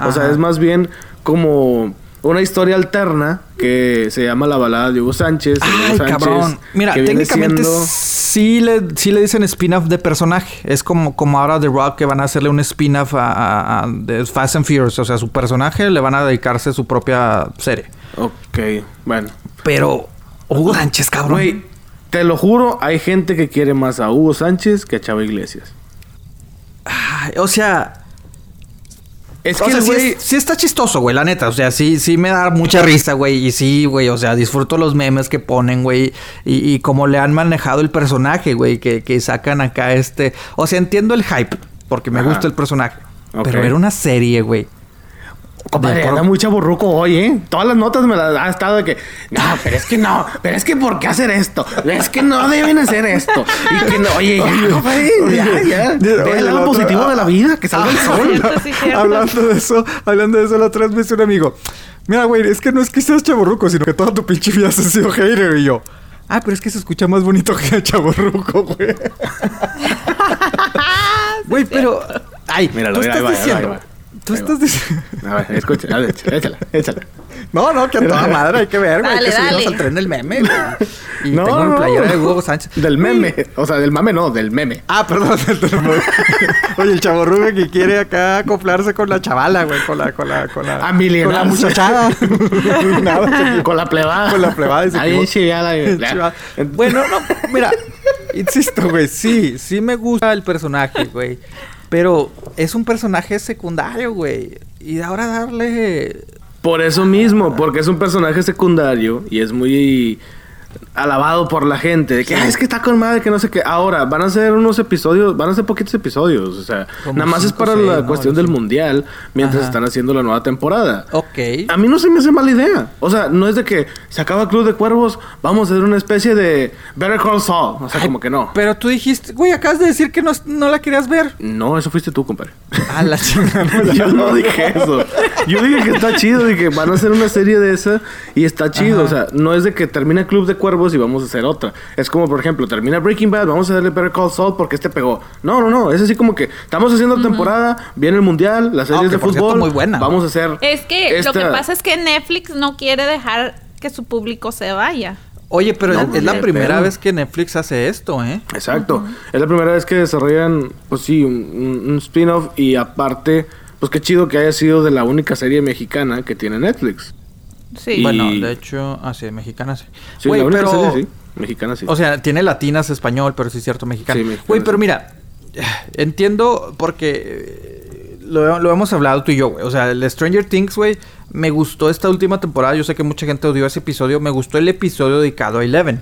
O sea, es más bien como una historia alterna que se llama La balada de Hugo Sánchez. Ay, Sánchez, cabrón. Mira, técnicamente siendo- sí, le, sí le dicen spin-off de personaje. Es como, como ahora The Rock que van a hacerle un spin-off a, a- a- de Fast and Furious. O sea, su personaje le van a dedicarse su propia serie. Ok, bueno. Pero Hugo Sánchez, cabrón. Güey, te lo juro, hay gente que quiere más a Hugo Sánchez que a Chava Iglesias. Ay, o sea, Es o que sea, el sí, güey... es- sí está chistoso, güey, la neta. O sea, sí, sí me da mucha risa, güey. Y sí, güey, o sea, disfruto los memes que ponen, güey. Y, y cómo le han manejado el personaje, güey, que, que sacan acá este... O sea, entiendo el hype, porque me Ajá. gusta el personaje. Pero era una serie, güey. Compadre, anda muy chaburruco hoy, ¿eh? Todas las notas me las ha estado de que... No, pero es que no. Pero es que ¿por qué hacer esto? Es que no deben hacer esto. Y que no... Oye, ya, compadre, ya, ya. Ve el la lado positivo de la vida. Que salga el Ah, sol. Hablando de eso, hablando de eso, la otra vez me dice un amigo. Mira, güey, es que no es que seas chaborruco, sino que toda tu pinche vida has sido hater. Y yo, ah, pero es que se escucha más bonito que chaborruco, güey. (laughs) Güey, pero. Ay, mira, estás ahí va, diciendo. Tú Ahí estás diciendo. A ver, escucha. A ver, échala, échala. No, no, que a toda madre hay que ver, güey. Hay que subirnos al tren del meme, güey. (laughs) Y No, tengo mi no. playera de Hugo Sánchez. Del meme. O sea, del mame no, del meme. Ah, perdón, del del- (laughs) Oye, el chaborruco que quiere acá acoplarse con la chavala, güey, con la, con la, con la, A con la muchachada. (laughs) Nada, Con la plebada. Con la plebada, dice Ahí chiviada, güey. Bueno, no, mira, insisto, güey, sí, sí me gusta el personaje, güey. Pero es un personaje secundario, güey. Y ahora darle. Por eso mismo, porque es un personaje secundario y es muy alabado por la gente. De que, "Ah, es que está con madre, que no sé qué. Ahora, van a ser unos episodios, van a ser poquitos episodios. O sea, Como nada más es para seis, la ¿no? cuestión del mundial mientras Ajá. están haciendo la nueva temporada. Ok. A mí no se me hace mala idea. O sea, no es de que se acaba Club de Cuervos, vamos a hacer una especie de Better Call Saul. O sea, como que no. Pero tú dijiste, güey, acabas de decir que no, no la querías ver. No, eso fuiste tú, compadre. A la (laughs) chingada. Yo no dije eso. Yo dije que está chido que van a hacer una serie de esa y está chido. Ajá. O sea, no es de que termina Club de Cuervos y vamos a hacer otra. Es como, por ejemplo, termina Breaking Bad, vamos a darle Better Call Saul porque este pegó. No, no, no. Es así como que estamos haciendo temporada, viene el mundial, las series Ah, que de por fútbol. cierto, muy buena. Vamos a hacer. Es que lo que pasa es que Netflix no quiere dejar que su público se vaya. Oye, pero No, es- es la primera vez que Netflix hace esto, ¿eh? Exacto. Es la primera vez que desarrollan, pues sí, un, un- un spin-off y aparte, pues qué chido que haya sido de la única serie mexicana que tiene Netflix. Sí. Y- Bueno, de hecho, así, mexicana sí. Sí, la única pero- serie, sí. Mexicana, sí. O sea, tiene latinas, español, pero sí es cierto. Sí, mexicano, Güey, pero sí. mira, entiendo porque eh, lo, lo hemos hablado tú y yo, güey. O sea, el Stranger Things, güey, me gustó esta última temporada. Yo sé que mucha gente odió ese episodio. Me gustó el episodio dedicado a Eleven.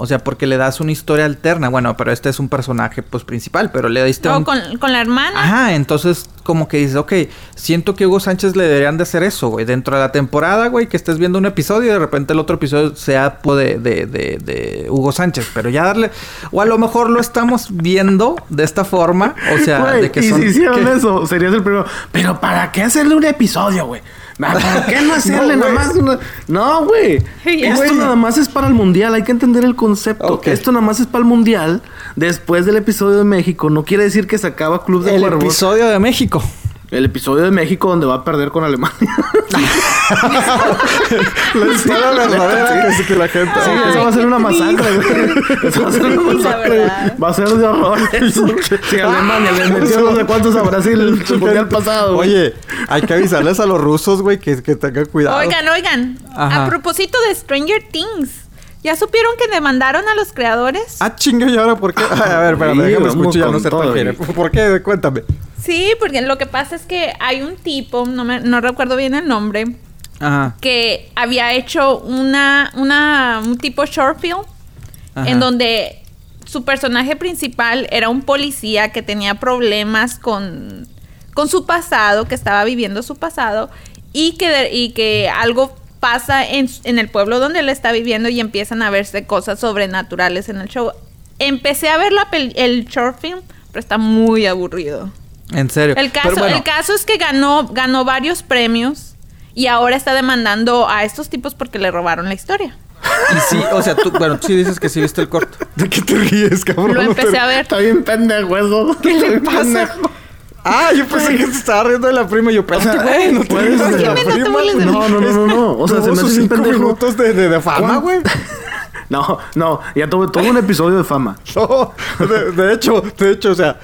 O sea, porque le das una historia alterna. Bueno, pero este es un personaje, pues, principal, pero le diste O un... con, con la hermana. Ajá, entonces como que dices, ok, siento que Hugo Sánchez le deberían de hacer eso, güey. Dentro de la temporada, güey, que estés viendo un episodio y de repente el otro episodio sea de, de, de, de Hugo Sánchez. Pero ya darle... O a lo mejor lo estamos viendo de esta forma. O sea, Güey, de que y son... si hicieron que- eso, serías el primero. Pero ¿para qué hacerle un episodio, güey? (laughs) ¿Para qué no hacerle No, nada más una... No, güey. Esto nada más es para el mundial. Hay que entender el concepto. Esto nada más es para el mundial. Después del episodio de México. No quiere decir que se acaba Club de El Cuervos. episodio de México. El episodio de México donde va a perder con Alemania. (laughs) La historia verdadera que, es que la gente... Sí, eso va a ser una masacre, güey. Eso va a ser una masacre. Va a ser de horror. (laughs) Sí, Alemania le metió no sé cuántos a Brasil el (laughs) mundial pasado. güey. Oye, hay que avisarles a los rusos, güey, que, que tengan cuidado. Oigan, oigan. Ajá. A propósito de Stranger Things. ¿Ya supieron que demandaron a los creadores? Ah, chinga, ¿y ahora por qué? Ay, a ver, espérame, Sí, déjame escucho ya no todo, tan. ¿Por qué? Cuéntame. Sí, porque lo que pasa es que hay un tipo, no, me, no recuerdo bien el nombre, Ajá. que había hecho una, una, un tipo short film Ajá. en donde su personaje principal era un policía que tenía problemas con, con su pasado, que estaba viviendo su pasado y que, de- y que algo pasa en, en el pueblo donde él está viviendo y empiezan a verse cosas sobrenaturales en el show. Empecé a ver la el short film, pero está muy aburrido. En serio. El caso, Pero bueno, el caso es que ganó, ganó varios premios y ahora está demandando a estos tipos porque le robaron la historia. Y sí, o sea, tú, bueno, sí dices que sí viste el corto. (laughs) ¿De qué te ríes, cabrón? Lo empecé a ver. Está bien pendejo eso. ¿Qué le pasa? Ah, yo pensé que se estaba riendo de la prima y yo, sea, güey, no te puedes- rías de ¿Qué la me no prima? No, no, no, no, no. O sea, se me hace cinco pendejo. minutos de, fama, ¿Cuán- güey. No, no, ya tuve todo un episodio de fama. (laughs) No, de, de hecho, de hecho, o sea,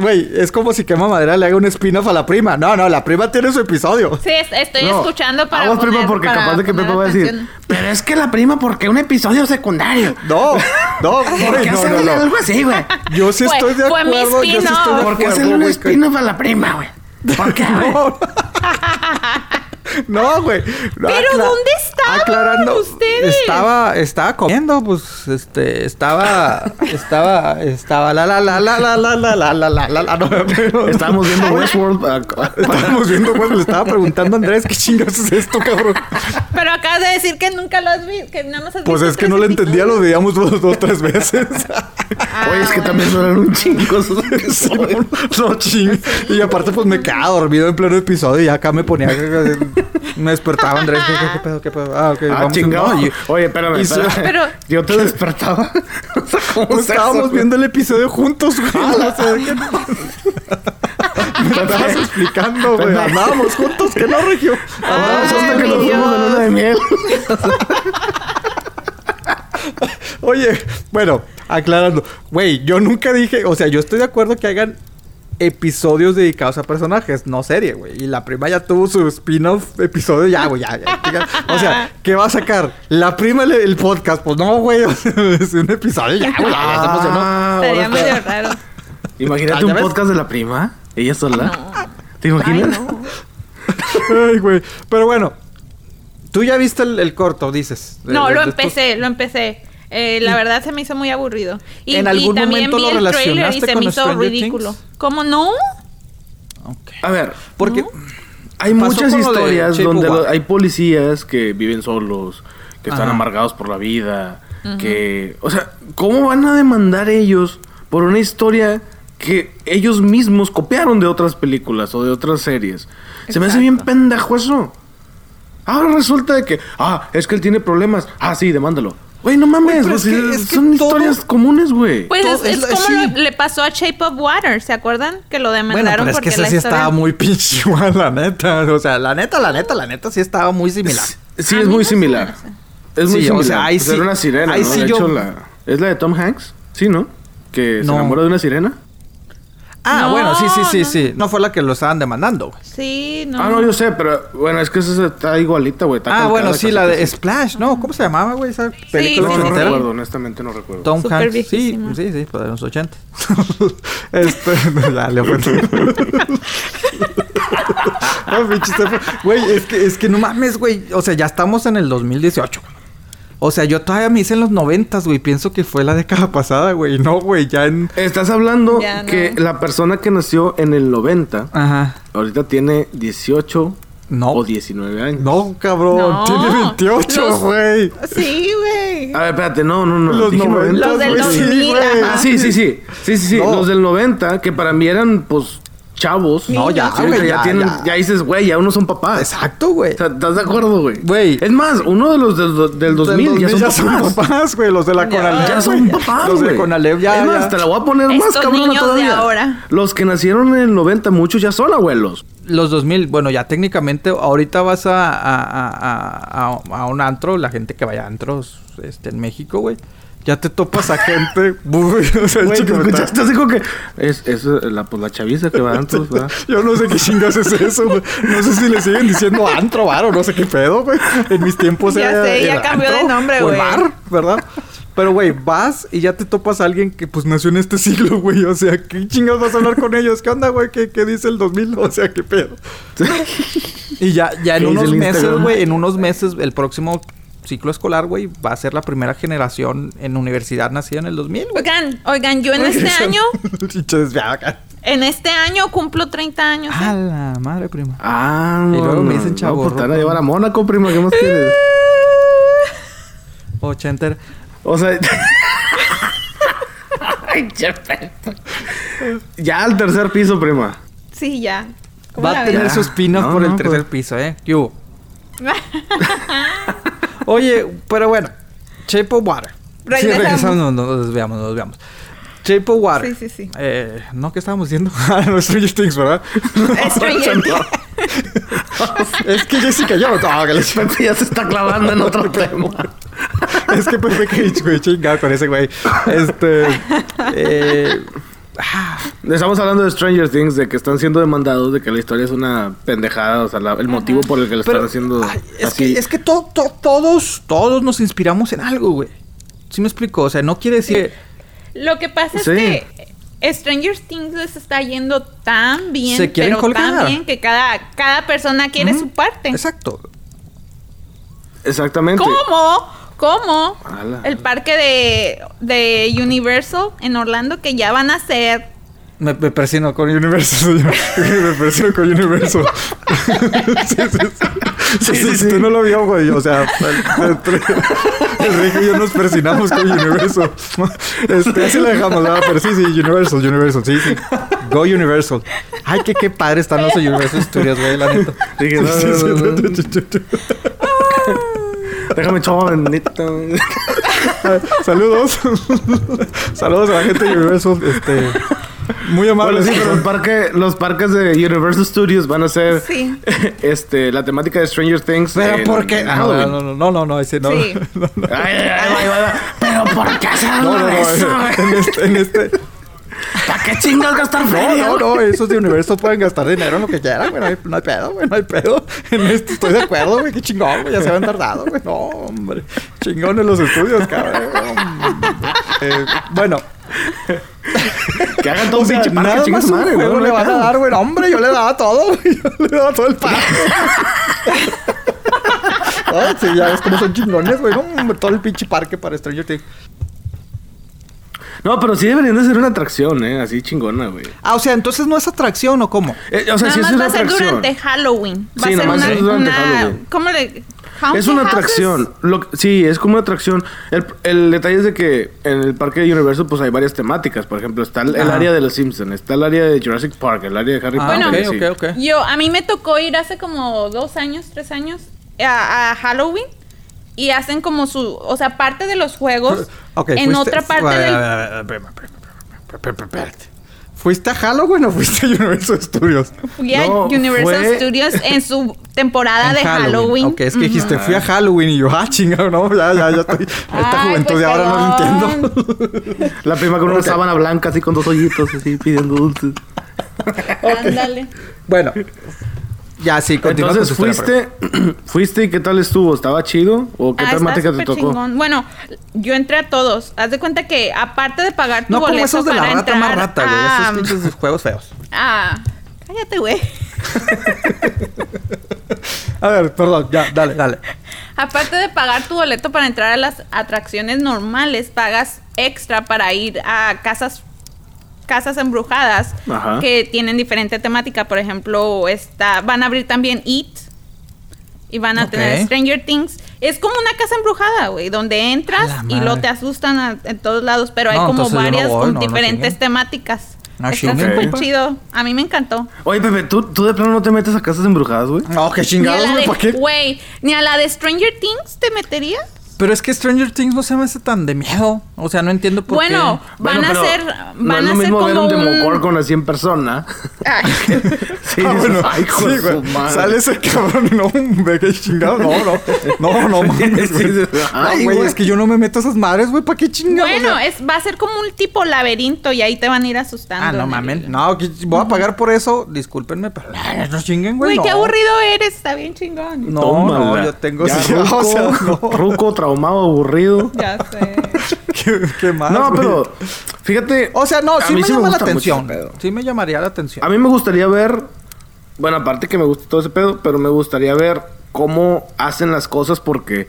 güey, es como si Quema Madera le haga un spin-off a la prima. No, no, la prima tiene su episodio. Sí, es- estoy No, escuchando para poner, prima, porque para capaz de que poner Pepe va a decir, atención. pero es que la prima, ¿por qué un episodio secundario? No, no, (laughs) ¿Por güey, qué no, no, hacerle no. algo así, güey? Yo sí Fue- estoy de fue mi acuerdo. Yo sí estoy de spin-off. ¿Por qué acuerdo, hacerle un güey, que- spin-off a la prima, güey? ¿Por qué, güey? (laughs) No, (laughs) no, güey. No, Pero ¿dónde estaban Aclarando. ustedes? Estaba, estaba comiendo, pues, este, estaba, estaba, estaba, la, la, la, la, la, la, la, la, la, la, la, la, no. Estábamos viendo Westworld. ah, Estábamos viendo, güey, le estaba preguntando a Andrés, ¿qué chingas es esto, cabrón? Pero acabas de decir que nunca lo has visto, que nada más has Pues visto es que no le entendía, lo veíamos dos, dos, tres veces. Oye, es que también no eran un chingo no, ching. Y aparte, pues me quedaba dormido en pleno episodio y acá me ponía. (laughs) Me despertaba Andrés. ¿Qué, qué, qué pedo? ¿Qué pedo? Ah, ok. Ah, vamos. chingado. No, (laughs) Oye, espérame, espérame. Pero- (laughs) Yo te despertaba. O sea, ¿cómo Pues es estábamos eso, viendo el episodio juntos, güey. O sea, ¿qué- Me estabas explicando, güey. Andábamos juntos, que no, Regio. Andábamos hasta que nos fuimos de luna de miel. Oye, bueno, aclarando. Güey, yo nunca dije... O sea, yo estoy de acuerdo que hagan episodios dedicados a personajes, no serie, güey. Y la prima ya tuvo su spin-off episodio, ya, güey, ya, ya. ya. O sea, ¿qué va a sacar? La prima el, el podcast, pues no, güey. (laughs) es un episodio, ya, güey, ya, ya se emocionó. Ah, medio raro. Imagínate Ah, ¿ya un ves? podcast de la prima. Ella sola. No. ¿Te Ay, imaginas? no. (laughs) Ay, güey. Pero bueno, tú ya viste el, el corto, dices. No, de- lo de estos- empecé, lo empecé. Eh, la verdad se me hizo muy aburrido. Y, ¿En y algún también momento vi lo el trailer y relacionaste se con me hizo Stranger ridículo. Things? ¿Cómo no? Ok. A ver, Porque... hay Pasó muchas historias donde lo- hay policías que viven solos, que están Ajá. amargados por la vida, que... O sea, ¿cómo van a demandar ellos por una historia que ellos mismos copiaron de otras películas o de otras series? Se me hace bien Exacto. pendejo eso. Ahora resulta de que, ah, es que él tiene problemas. Ah, sí, demándalo. Güey, no mames, pero es que- sí, es que son todo- historias comunes, güey. Pues Todo- es, es es la- como sí. le, le pasó a Shape of Water, ¿se acuerdan? Que lo Bueno, demandaron pero es que porque esa sí historia... estaba muy (laughs) pinche igual, la neta. O sea, la neta, la neta, la neta sí estaba muy similar. Sí, A es muy no similar. Es muy Sí, o similar. sea, ahí Pues sí- Era una sirena, ahí ¿no? sí de yo- hecho, la... ¿Es la de Tom Hanks? Sí, ¿no? Que se enamora de una sirena. Ah, No, bueno, sí, sí, sí, no. sí. No fue la que lo estaban demandando, güey. Sí, no. Ah, no, yo sé, pero bueno, es que esa está igualita, güey. está Ah, bueno, sí, la de. Splash, ¿no? ¿Cómo se llamaba, güey? Esa película No, sí, no sí. ochentera? recuerdo, honestamente no recuerdo. Tom Hanks. Sí, viejísima. sí, sí, pues de los 80. (laughs) este, ya le fue. No, pinche Stefan. Güey, es que, es que no mames, güey. O sea, ya estamos en el 2018. güey. O sea, yo todavía me hice en los noventas, güey. Pienso que fue la década (laughs) pasada, güey. No, güey, ya en... Estás hablando Ya, no. que la persona que nació en el 90 Ajá. ahorita tiene 18 No. o 19 años. No, cabrón. No. Tiene 28, Los- güey. Sí, güey. A ver, espérate, no, no, no. Los dije 90, Los del güey. Sí, 2000, güey. ajá. Ah, sí, sí, sí. Sí, sí, sí. No. Los del 90, que para mí eran, pues, chavos. No, ya, güey, ya, ya, tienen, ya. ya. dices, güey, ya unos son papás. Exacto, güey. O sea, ¿estás de acuerdo, güey? Güey. Es más, uno de los del, del 2000, Del ya son papás. papás, güey. Los de la. Conalep. Ya son güey. papás, Los de. Conalep ya. Es más, ya. te la voy a poner más de todavía. ahora. Los que nacieron en el 90, muchos ya son abuelos. Los 2000, bueno, ya técnicamente, ahorita vas a, a, a, a, a un antro, la gente que vaya a antros este, en México, güey. Ya te topas a gente. (laughs) Uy, o sea, Güey, ¿te escuchaste así como que... Es, es la, pues, la chaviza que va a antros, (laughs) ¿verdad? Yo no sé qué chingas es eso, güey. No sé si le siguen diciendo antro, bar o no sé qué pedo, güey. En mis tiempos Ya era sé, ya el cambió de antro nombre, o el güey. bar, ¿verdad? Pero, güey, vas y ya te topas a alguien que, pues, nació en este siglo, güey. O sea, ¿qué chingas vas a hablar con ellos? ¿Qué onda, güey? ¿Qué, qué dice el 2000? O sea, ¿qué pedo? Y ya, ya en ¿Qué dice unos meses, güey, en unos meses, el próximo ciclo escolar, güey, va a ser la primera generación en universidad nacida en el 2000, güey. Oigan, oigan, yo en este año, (laughs) en este año cumplo 30 años. ¿eh? A la madre, prima. Ah, Y luego me dicen chavo pues te van a llevar a Mónaco, prima. ¿Qué más quieres? (laughs) Ochenter. O sea... (laughs) Ay, Chepeto. Ya al tercer piso, prima. Sí, ya. ¿Cómo Va a tener sus pinos No, por el tercer pues. piso, ¿eh? ¿Qué hubo? Oye, pero bueno. Shape of Water. Sí, Regresamos. regresamos. No, no, nos desviamos, nos desviamos. Shape of Water. Sí, sí, sí. Eh, ¿No? ¿Qué estábamos diciendo? (laughs) Ah, no, Stranger Things, ¿verdad? (laughs) Stranger Things. (laughs) es que Jessica yo... No, que le- Pepe ya se está clavando en otro tema. es que Pepe Cage, güey, chingado con ese güey. Este... Eh... Estamos hablando de Stranger Things, de que están siendo demandados, de que la historia es una pendejada, o sea, la- el motivo por el que le Pero, están haciendo ay, es, así. que, es que to- to- todos, todos nos inspiramos en algo, güey. ¿Sí me explico? O sea, no quiere decir... Lo que pasa es que Stranger Things les está yendo tan bien, Se quieren pero colgar. tan bien que cada, cada persona quiere su parte. Exacto. Exactamente. ¿Cómo? ¿Cómo? Ala. El parque de, de Universal en Orlando que ya van a hacer. Me, me persino con Universal, señor. (laughs) me persino con Universal. (laughs) sí, sí, sí. Sí, sí, sí, Usted no lo vio, güey. O sea, el, el, el y yo nos persinamos con Universal. Este, así la dejamos, ¿verdad? Pero sí, sí, Universal, Universal. Sí, sí. Go Universal. Ay, qué, qué padre están los Universal Studios, güey, la neta. Dije, no, Sí, sí, no, no, no. sí, sí, sí. Déjame neta. (laughs) Saludos. Saludos a la gente de Universal. Este, muy amables. Bueno, sí, pero el parque, los parques de Universal Studios van a ser Sí. este, la temática de Stranger Things. Pero en- ¿por qué? en Ah, no, no, no, no, no, ese no. Sí. (laughs) no, no. Ay, ay, ay, ay, ay, ay. Pero ¿por qué No, no, no, eso? en este, en este. ¿Para qué chingas gastar No, feria? no, no, esos de universo pueden gastar dinero en lo que quieran, güey. No hay, no hay pedo, güey, no hay pedo. En esto estoy de acuerdo, güey. Qué chingón, güey. Ya se van tardado, güey. No, hombre. Chingón en los estudios, cabrón. Eh, bueno, Que hagan todo o un sea, pinche parque, nada chinga más su un madre, juego ¿no? le No van a dar, güey. No, hombre, yo le daba todo, güey. Yo le daba todo el parque. (laughs) Ah, sí, ya ves cómo son chingones, güey. No, hombre, todo el pinche parque para Stranger Things. No, pero sí deberían de ser una atracción, ¿eh? Así chingona, güey. Ah, o sea, entonces no es atracción o cómo? Eh, o sea, Nada sí es más una va a ser atracción. durante Halloween. Va Sí, a ser nomás una, es durante una- Halloween. ¿Cómo le...? Es una atracción. Lo, sí, es como una atracción. El, el detalle es de que en el parque de Universal pues hay varias temáticas. Por ejemplo, está el, área de los Simpsons, está el área de Jurassic Park, el área de Harry Ah, Bueno, Potter. sí. ok, ok, ok. Yo, a mí me tocó ir hace como dos años, tres años, a, a Halloween. Y hacen como su... O sea, parte de los juegos. Ok, en fuiste- otra parte a ver, del... ¿Fuiste a Halloween o fuiste a Universal Studios? Fui a No, Universal fue- Studios en su (laughs) temporada En de Halloween. Ok, es que dijiste, fui a Halloween y yo, ah, chingado, no, ya, ya, ya estoy. Esta Ay, juventud pues, de ahora no lo entiendo. (laughs) La prima con una sábana blanca así con dos hoyitos así pidiendo dulces. Ándale. bueno, ya sí, continúa Entonces con tu historia, fuiste, (clears throat) fuiste y qué tal estuvo, ¿estaba chido? ¿O qué Ah, temática te tocó? chingón. Bueno, yo entré a todos. Haz de cuenta que aparte de pagar tu No como boleto esos de la rata entrar más rata, güey. Esos pinches juegos feos. (laughs) Ah, cállate, güey. (laughs) A ver, perdón, ya, dale, dale. (laughs) Aparte de pagar tu boleto para entrar a las atracciones normales, pagas extra para ir a casas casas embrujadas Ajá. que tienen diferente temática. Por ejemplo, está, van a abrir también Eat y van a tener Stranger Things. Es como una casa embrujada, güey, donde entras y madre. te asustan a- en todos lados, pero hay como no varias voy, con no, diferentes temáticas. No Está súper chido. A mí me encantó. Oye, Pepe, ¿tú, tú de plano no te metes a casas embrujadas, güey. No, qué Ni a chingados, la güey, de, ¿para qué? güey, ni a la de Stranger Things te meterías. Pero es que Stranger Things no se me hace tan de miedo. O sea, no entiendo por Bueno, qué. van Bueno, a pero ser, no van es a lo ser mismo ver como un un... Demogorgon así en persona. Ay, (laughs) Sí, Ah, bueno, "Ay, sí, güey. su madre". Sale ese cabrón y no, ve que chingado. No, no. No, no, (laughs) mames, güey. No, "Ay, güey, güey". es que yo no me meto a esas madres, güey. ¿Para qué chingados? Bueno, O sea, es, va a ser como un tipo laberinto y ahí te van a ir asustando. Ah, no mames. No, voy a pagar por eso. Discúlpenme, pero no chinguen, güey. Güey, no. qué aburrido eres, está bien chingón. No, Tómala. no, yo tengo Ya, sí, ruco, o sea, no. ruco, traumado, aburrido. (laughs) Ya sé. (laughs) ¿Qué, qué No, güey? pero fíjate. O sea, no, sí me llama la atención. Sí me llamaría la atención. A mí me gustaría ver. Bueno, aparte que me gusta todo ese pedo, pero me gustaría ver cómo hacen las cosas porque.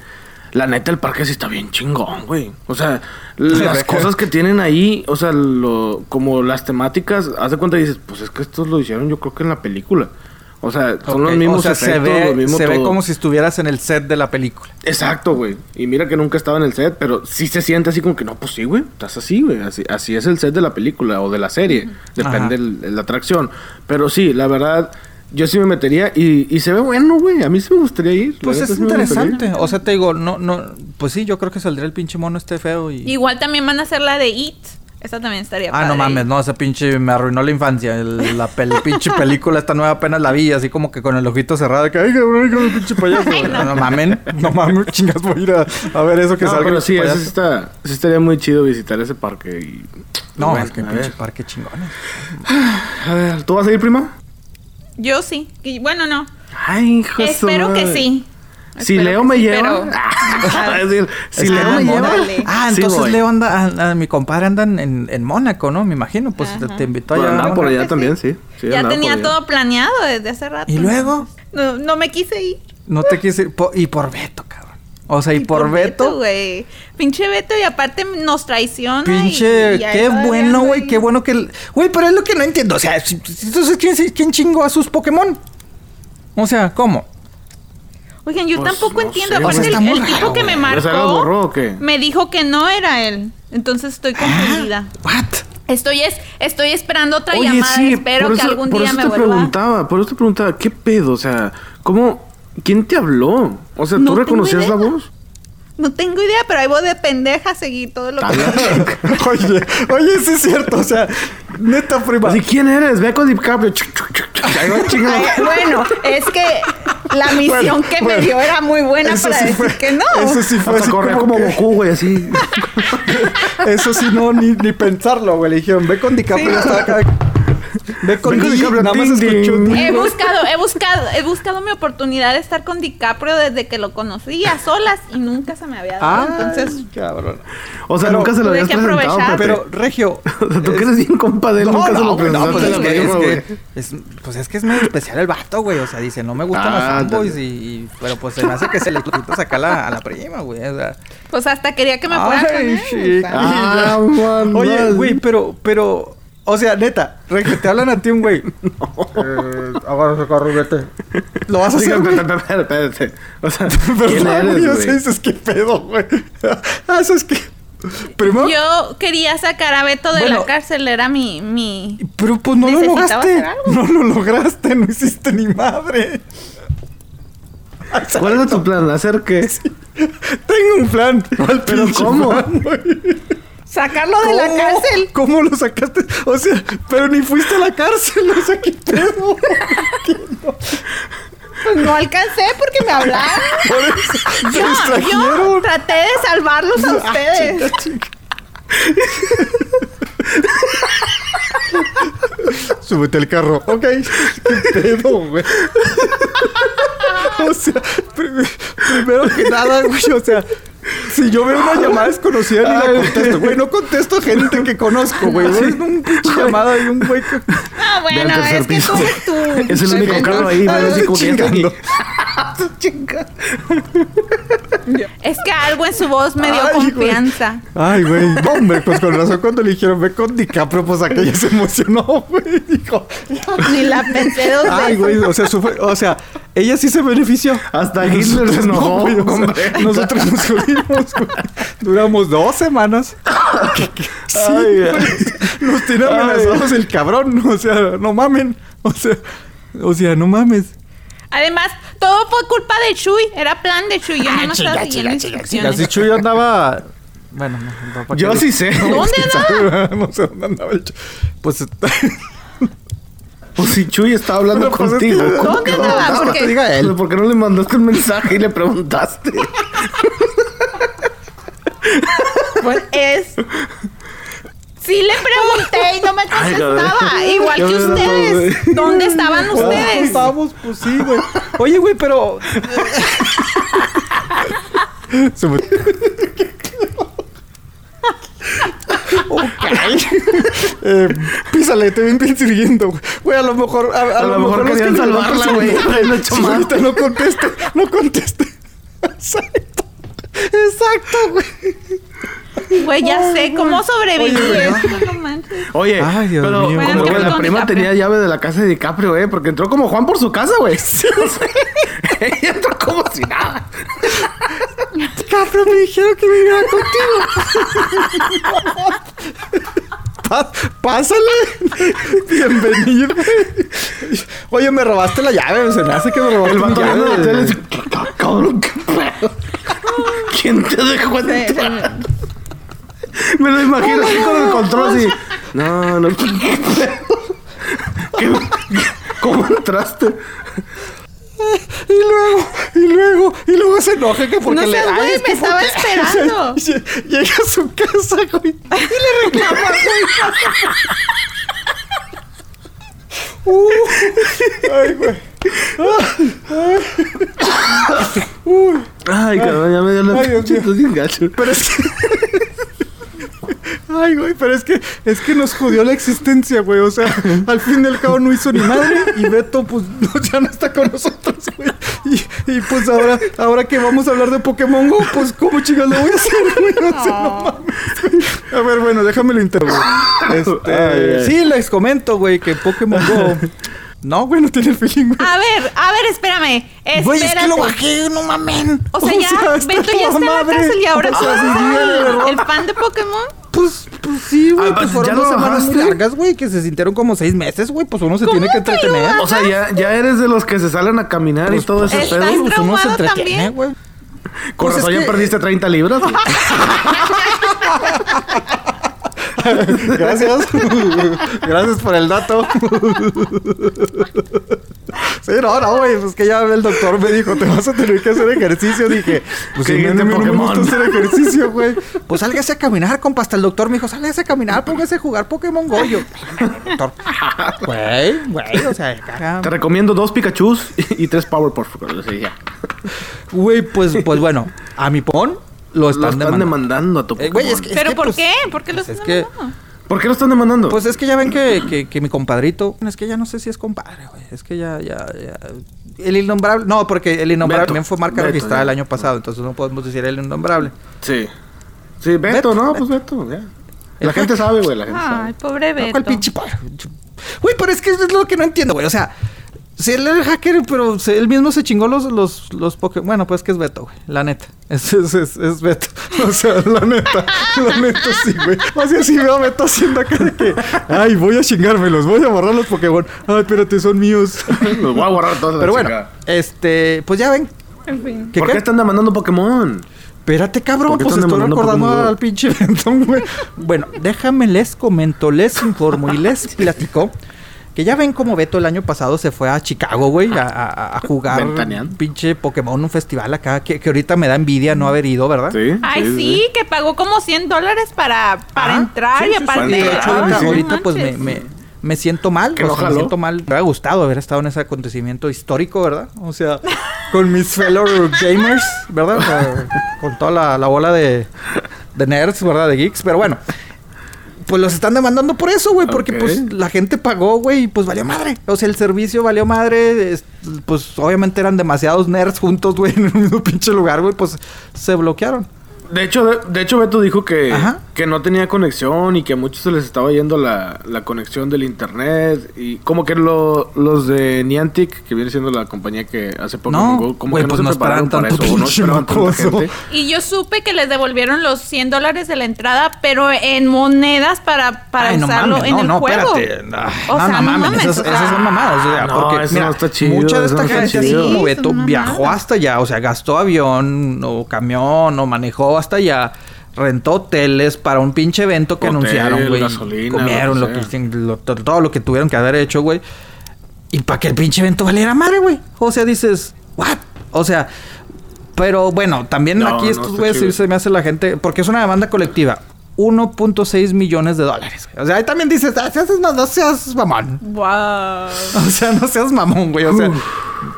La neta, el parque sí está bien chingón, güey. O sea, las cosas que tienen ahí, o sea, lo, como las temáticas, haz de cuenta y dices, pues es que estos lo hicieron yo creo que en la película. O sea, son los mismos o sea, se ve, se como si estuvieras en el set de la película. Exacto, güey. Y mira que nunca estaba en el set, pero sí se siente así como que no, pues sí, güey. Estás así, güey. Así, así es el set de la película o de la serie. Depende el- la atracción. Pero sí, la verdad, yo sí me metería y, y se ve bueno, güey. A mí sí me gustaría ir. Pues es sí interesante. O sea, te digo, no, no, pues sí, yo creo que saldría el pinche mono este feo y. Igual también van a hacer la de It. Esa también estaría Ah, no mames, no, ese pinche me arruinó la infancia. El- la pel- (laughs) pinche película, esta nueva apenas la vi, así como que con el ojito cerrado. Que, ay, cabrón, cabrón, pinche payaso. (laughs) no. no mamen, no mames, (laughs) chingas, voy a ir a, a ver eso que No, salga. pero sí, está, sí estaría muy chido visitar ese parque. Y... No, Bueno, es que pinche ver. parque chingones. (sighs) A ver, ¿tú vas a ir, prima? Yo sí. Y bueno, no. Ay, hijo Espero que sí. Si Espero Leo me sí, lleva. pero- (laughs) Es decir, si Leo me lleva. Ah, entonces. Leo anda, mi compadre anda en, en Mónaco, ¿no? Me imagino, pues te, Ajá. te invitó allá. por allá también, sí. Sí, ya tenía por todo planeado desde hace rato. ¿Y luego? No, no me quise ir. No te quise ir. y por Beto, cabrón. O sea, y, por, Beto. güey. Pinche Beto y aparte nos traiciona. Pinche, y- y ahí qué bueno, güey, qué bueno que... el- Güey, pero es lo que no entiendo. O sea, entonces, ¿quién, quién chingó a sus Pokémon? O sea, ¿cómo? Oigan, yo Pues, tampoco no entiendo. sé, Aparte, el, tipo que me güey. ¿O sea, lo borró marcó o qué? me dijo que no era él. Entonces estoy confundida. ¿What? Estoy, es, estoy esperando otra Oye, llamada. sí, Espero que algún día eso me te vuelva. preguntaba, por eso te preguntaba, ¿qué pedo? O sea, ¿cómo? ¿Quién te habló? O sea, ¿tú No reconocías la voz? No tengo idea, pero ahí voy de pendeja a seguir todo lo que. (laughs) oye, oye, sí es cierto. O sea, neta, prima. Así, ¿quién eres? Ve con DiCaprio. Bueno, es que la misión Bueno, que bueno. me dio era muy buena Eso para sí decir fue- que no. Eso sí fue así corría como como que- Goku, güey, así. (laughs) Eso sí, no, ni, ni pensarlo, güey. Le dijeron, ve con DiCaprio, Sí. ya estaba acá. Ve con Ve con DiCaprio, nada más. He buscado, he buscado, he buscado mi oportunidad de estar con DiCaprio desde que lo conocí a solas y nunca se me había dado. Ah, Entonces, cabrón. O sea, Pero nunca se lo tuve habías que presentado. Pero, Regio. (laughs) O sea, tú es- que eres bien compa de él, nunca se lo güey, no, presentaste. pues es que, es que- es- pues es que es medio especial el vato, güey. O sea, dice, no me gustan los Ah, fanboys y, y- Pero pues se me hace que se le quita sacar la, a la prima, güey. O sea. pues hasta quería que me fuera con Ay, él. shit. o sea. Ah, Oye, güey, pero, pero, o sea, neta, Regio, te hablan a ti un güey. (laughs) Eh, agarra ese carro y vete. ¿Lo vas a hacer, güey? espérate, espérate, espérate. O sea, (laughs) ¿quién eres, o sea, güey? dices, ¿qué pedo, güey? (laughs) Ah, eso es que... Primero... Yo quería sacar a Beto de Bueno. la cárcel, era mi, mi... Pero pues no lo lograste. No lo lograste, no hiciste ni madre. ¿Cuál era tu plan? ¿Hacer qué? Tengo un plan. ¿Cuál ¿Pero cómo? plan, güey? Sacarlo de la cárcel. ¿Cómo lo sacaste? O sea, pero ni fuiste a la cárcel, o sea, ¿qué pedo? Pues no alcancé porque me hablaron. (laughs) Por eso, Yo, traté de salvarlos a Ah, ustedes. chinga, chinga. (laughs) Súbete al carro. Ok. ¿Qué pedo, güey? O sea, prim- primero que nada, güey, o sea, si yo veo una llamada desconocida ni la contesto, güey, no contesto a gente que conozco, güey. Es un pinche llamada y un güey que... Ah, bueno, es que tú eres tú. Es el único carro ahí, güey. Chingando. (laughs) Es que algo en su voz me dio Ay, güey. confianza. Ay, güey. No, Hombre, pues con razón cuando le dijeron ve con DiCaprio, pues aquella se emocionó, güey. Dijo, Ni la pensé dos ay, veces. güey. O sea, su- o sea, ella sí se benefició. Hasta Hitler se enojó, güey, o sea, hombre. nosotros nos jodimos, güey. Duramos dos semanas. Sí, Ay, güey. Nos tiene amenazados el cabrón. O sea, no mamen. O sea, o sea, no mames. Además, todo fue culpa de Chuy. Era plan de Chuy. Yo no me estaba siguiendo instrucciones. Así Chuy andaba. Bueno, no, no, ¿para qué Yo sí sé. ¿Dónde (laughs) andaba? (laughs) no sé dónde andaba el Chuy. Pues. (laughs) Pues si Chuy estaba hablando Pero, pues, es contigo. que- ¿cómo ¿Dónde no? andaba? Porque- que te diga él. ¿Por qué no le mandaste un mensaje y le preguntaste? Pues es. Sí le pregunté y no me Ay, contestaba. cabrón. Igual que ustedes. ¿Dónde estaban Ah, ustedes? Estábamos, pues sí, güey. Oye, güey, pero. Ok. eh, písale, te ven persiguiendo, güey. Güey, a lo mejor. A, a lo mejor no es querían salvarla, güey. ahorita no conteste, no conteste. (laughs) Exacto. Güey. Güey, ya sé cómo sobreviví. Oye, esto, no manches. Oye, Ay, Dios pero mío. como Bueno, que ¿qué pasó la prima DiCaprio? tenía llave de la casa de DiCaprio, eh, porque entró como Juan por su casa, güey. (laughs) Ella entró como si nada. Cabrón, me dijeron que viniera contigo. (laughs) Pásale. Bienvenido. Oye, me robaste la llave. Se me hace que me robaste El mi vato la llave. tele dice, cabrón, qué pedo. ¿Quién te dejó entrar? Me lo imagino así con el control así. No, no. ¿Qué- ¿Cómo entraste? Y luego, y luego, y luego se enoja que porque No le. seas güey, es me estaba porque- (laughs) esperando. O sea, lle- Llega a su casa, güey. Y le reclama, güey. Uh, ay, güey. Ay, cabrón, ya me dio la pinche gacho. Pero es que. Ay, güey, pero es que, es que nos jodió la existencia, güey. O sea, al fin y al cabo no hizo ni madre. Y Beto, pues, (laughs) no, ya no está con nosotros, güey. Y, y, pues ahora, ahora que vamos a hablar de Pokémon Go, pues, ¿cómo chicas lo voy a hacer, güey? O sea, no mames, güey. A ver, bueno, déjame lo interrogo. Este, Ay, ay. Sí, les comento, güey, que Pokémon Go. No, güey, no tiene feeling, güey. A ver, a ver, espérame. Espérate. Güey, es que lo bajé, no mamen. O sea, ya, está Beto ya está en la madre. cárcel y ahora O sea, sí, el, el fan de Pokémon. Pues, pues sí, güey. Ah, pues ¿ya fueron dos semanas muy largas, güey, que se sintieron como seis meses, güey. Pues uno se ¿Cómo tiene que entretener. O sea, ya, ya eres de los que se salen a caminar y todo ese ¿Estás pedo. Pues uno se entretiene, güey. Con pues razón ya que- perdiste 30 libras. (laughs) Gracias. (laughs) Gracias por el dato. (laughs) sí, no, no, güey. Pues que ya el doctor me dijo, te vas a tener que hacer ejercicio. Dije, pues Que si dijiste no me gusta hacer ejercicio, güey. (laughs) Pues sálgase a caminar, compa. Hasta el doctor me dijo, sálgase a caminar, póngase a jugar Pokémon Go. Y Yo, doctor. (laughs) Güey, güey, o sea, (laughs) cara. Te recomiendo dos Pikachus y tres Powerpuff. Güey, pues, pues bueno, a mi pon lo Lo están, están demandando. demandando a tu Eh, güey, es que- ¿Pero por pues, qué? ¿Por qué los pues es están que- mandando? ¿Por qué lo están demandando? Pues es que ya ven que, que, que mi compadrito. Es que ya no sé si es compadre, güey. Es que ya, ya, ya. El innombrable. No, porque el innombrable Beto. también fue marca Beto, registrada ya. el año pasado. Entonces no podemos decir el innombrable. sí. Sí, Beto, Beto, ¿no? Beto. Pues Beto, ya. La El gente sabe, güey, la gente Ay, sabe. pobre No, Beto. ¿Cuál pinche? Güey, pero es que es lo que no entiendo, güey. O sea, si él era hacker, pero se- él mismo se chingó los, los, los Pokémon. Bueno, pues que es Beto, güey. La neta. Es, es, es, es Beto. (laughs) O sea, la neta. La neta sí, güey. O sea, sí veo a Beto haciendo acá de que. Ay, voy a chingármelos. Voy a borrar los Pokémon. Ay, espérate, son míos. (laughs) Los voy a borrar todos. Pero bueno, este. Pues ya ven. En fin. ¿Qué, ¿Por qué? qué están demandando Pokémon? Espérate, cabrón, ¿Por qué pues estoy recordando al pinche Benton, güey. Bueno, déjame les comento, les informo y les platico que ya ven como Beto el año pasado se fue a Chicago, güey, a, a- a jugar Ventaneando. pinche Pokémon, un festival acá, que, que ahorita me da envidia no haber ido, ¿verdad? Sí. Ay, sí, que pagó como 100 dólares para, para Ah, entrar sí, y sí, sí. aparte. Sí. ahorita, pues me, me, me siento mal. O sea, me siento mal. Me hubiera gustado haber estado en ese acontecimiento histórico, ¿verdad? O sea, con mis fellow gamers, ¿verdad? O sea, con toda la, la bola de, de nerds, ¿verdad? De geeks. Pero bueno. Pues los están demandando por eso, güey, porque pues la gente pagó, güey, y pues valió madre. O sea, el servicio valió madre, es- pues obviamente eran demasiados nerds juntos, güey, (laughs) en el mismo pinche lugar, güey, pues se bloquearon. De hecho, de, de hecho Beto dijo que, Ajá. que no tenía conexión y que a muchos se les estaba yendo la, la conexión del internet. Y como que lo- los de Niantic, que viene siendo la compañía que hace poco No, Go, como que no pues se no prepararon para eso. o No esperaban tanta gente. Y yo supe que les devolvieron los 100 dólares de la entrada, pero en monedas para, para Ay, no usarlo mames, en no, el no, juego. espérate. O sea, no no mames, mames, esas, o sea- esas son mamadas. O sea, No, porque, eso mira, no está chido, mucha de esta gente, como Sí, Beto, viajó hasta allá. O sea, gastó avión o camión o manejó hasta allá. Rentó hoteles para un pinche evento que Hotel, anunciaron, güey. gasolina, Comieron lo que lo- todo lo que tuvieron que haber hecho, güey. Y para que el pinche evento valiera madre, güey. O sea, dices, ¿what? O sea, pero bueno, también No, aquí no, estos güeyes sí chido. se me hace la gente, porque es una demanda colectiva. 1.6 millones de dólares. güey. O sea, ahí también dices, ah, seas- no, no seas mamón. Wow. O sea, no seas mamón, güey. O sea,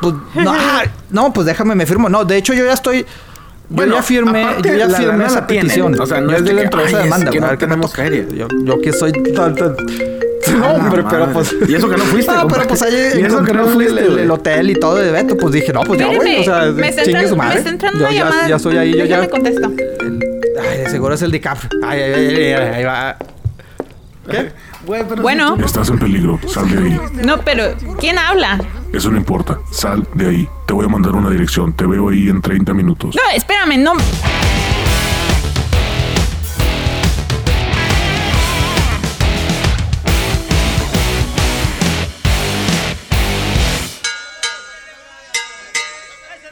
pues, no, ah, no, pues déjame, me firmo. No, de hecho, yo ya estoy. Yo Bueno, ya firmé, aparte, yo ya la firmé esa la tienen. petición. O sea, no Yo es de que, dentro de "Ay, es demanda, que no güey, que me tenemos toca". feria. Yo, yo que soy tan, tan- (laughs) No, Ah, hombre, pero madre. pues. Y eso que no fuiste, No, pero pues ahí Y eso que no el- fuiste, el, güey. el hotel y todo de Beto. Pues dije, no, pues ya voy. O sea, me está chingue su entrando, me madre. está entrando yo una ya, llamada. ya soy ahí, yo ya. Déjame contesto. Ay, de seguro es el DiCaprio. Ay, ay, ay, ay, ay, ahí va. ¿Qué? Güey, Bueno, Estás en peligro. Sal de ahí. no, pero ¿quién habla? Eso no importa. Sal de ahí. Te voy a mandar una dirección. Te veo ahí en 30 minutos. No, espérame, no.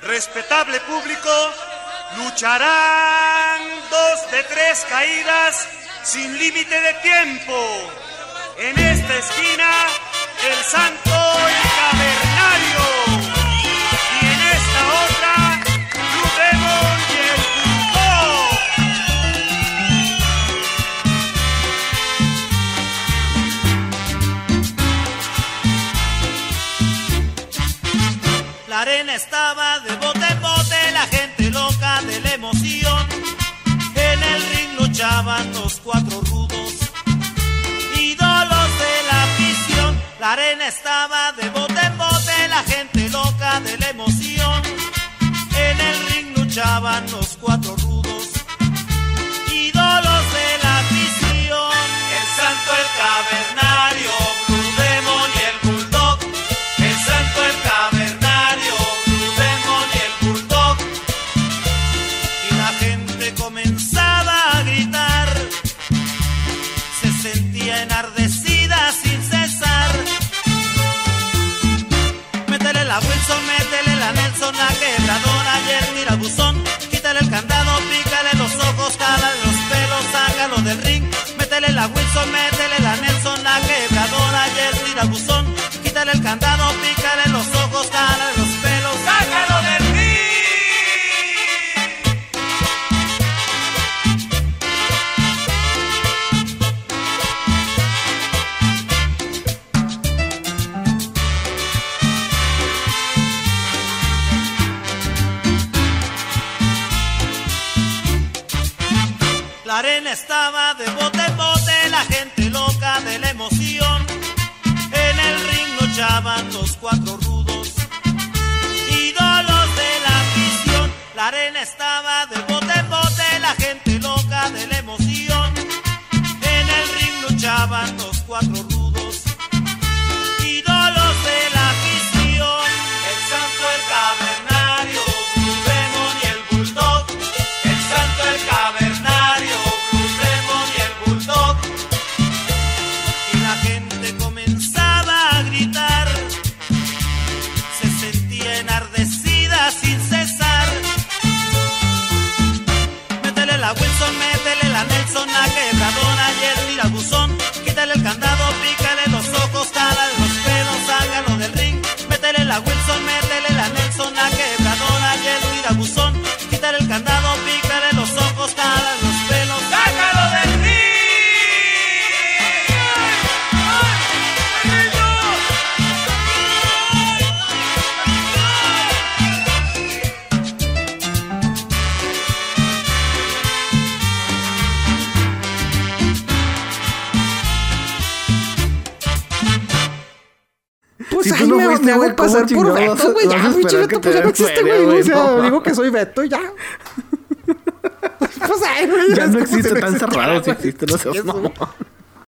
Respetable público, lucharán dos de tres caídas sin límite de tiempo. En esta esquina, el santo y cavernario. Y en esta otra, Blue Demon y el Bulldog. La arena estaba de bote en bote, la gente loca de la emoción. En el ring luchaban los cuatro rudos, La arena estaba de Wilson, métele la Nelson, la quebradora y el tirabuzón. Quítale el candado, pícale estaba fuiste, me hago güey, ¿cómo pasar por chingados Beto, güey. Ya, pinche Beto, pues ya no existe, güey. O sea, digo que soy Beto y ya. pues ay, güey. Ya no existe tan cerrado, si existe, no seas mamón.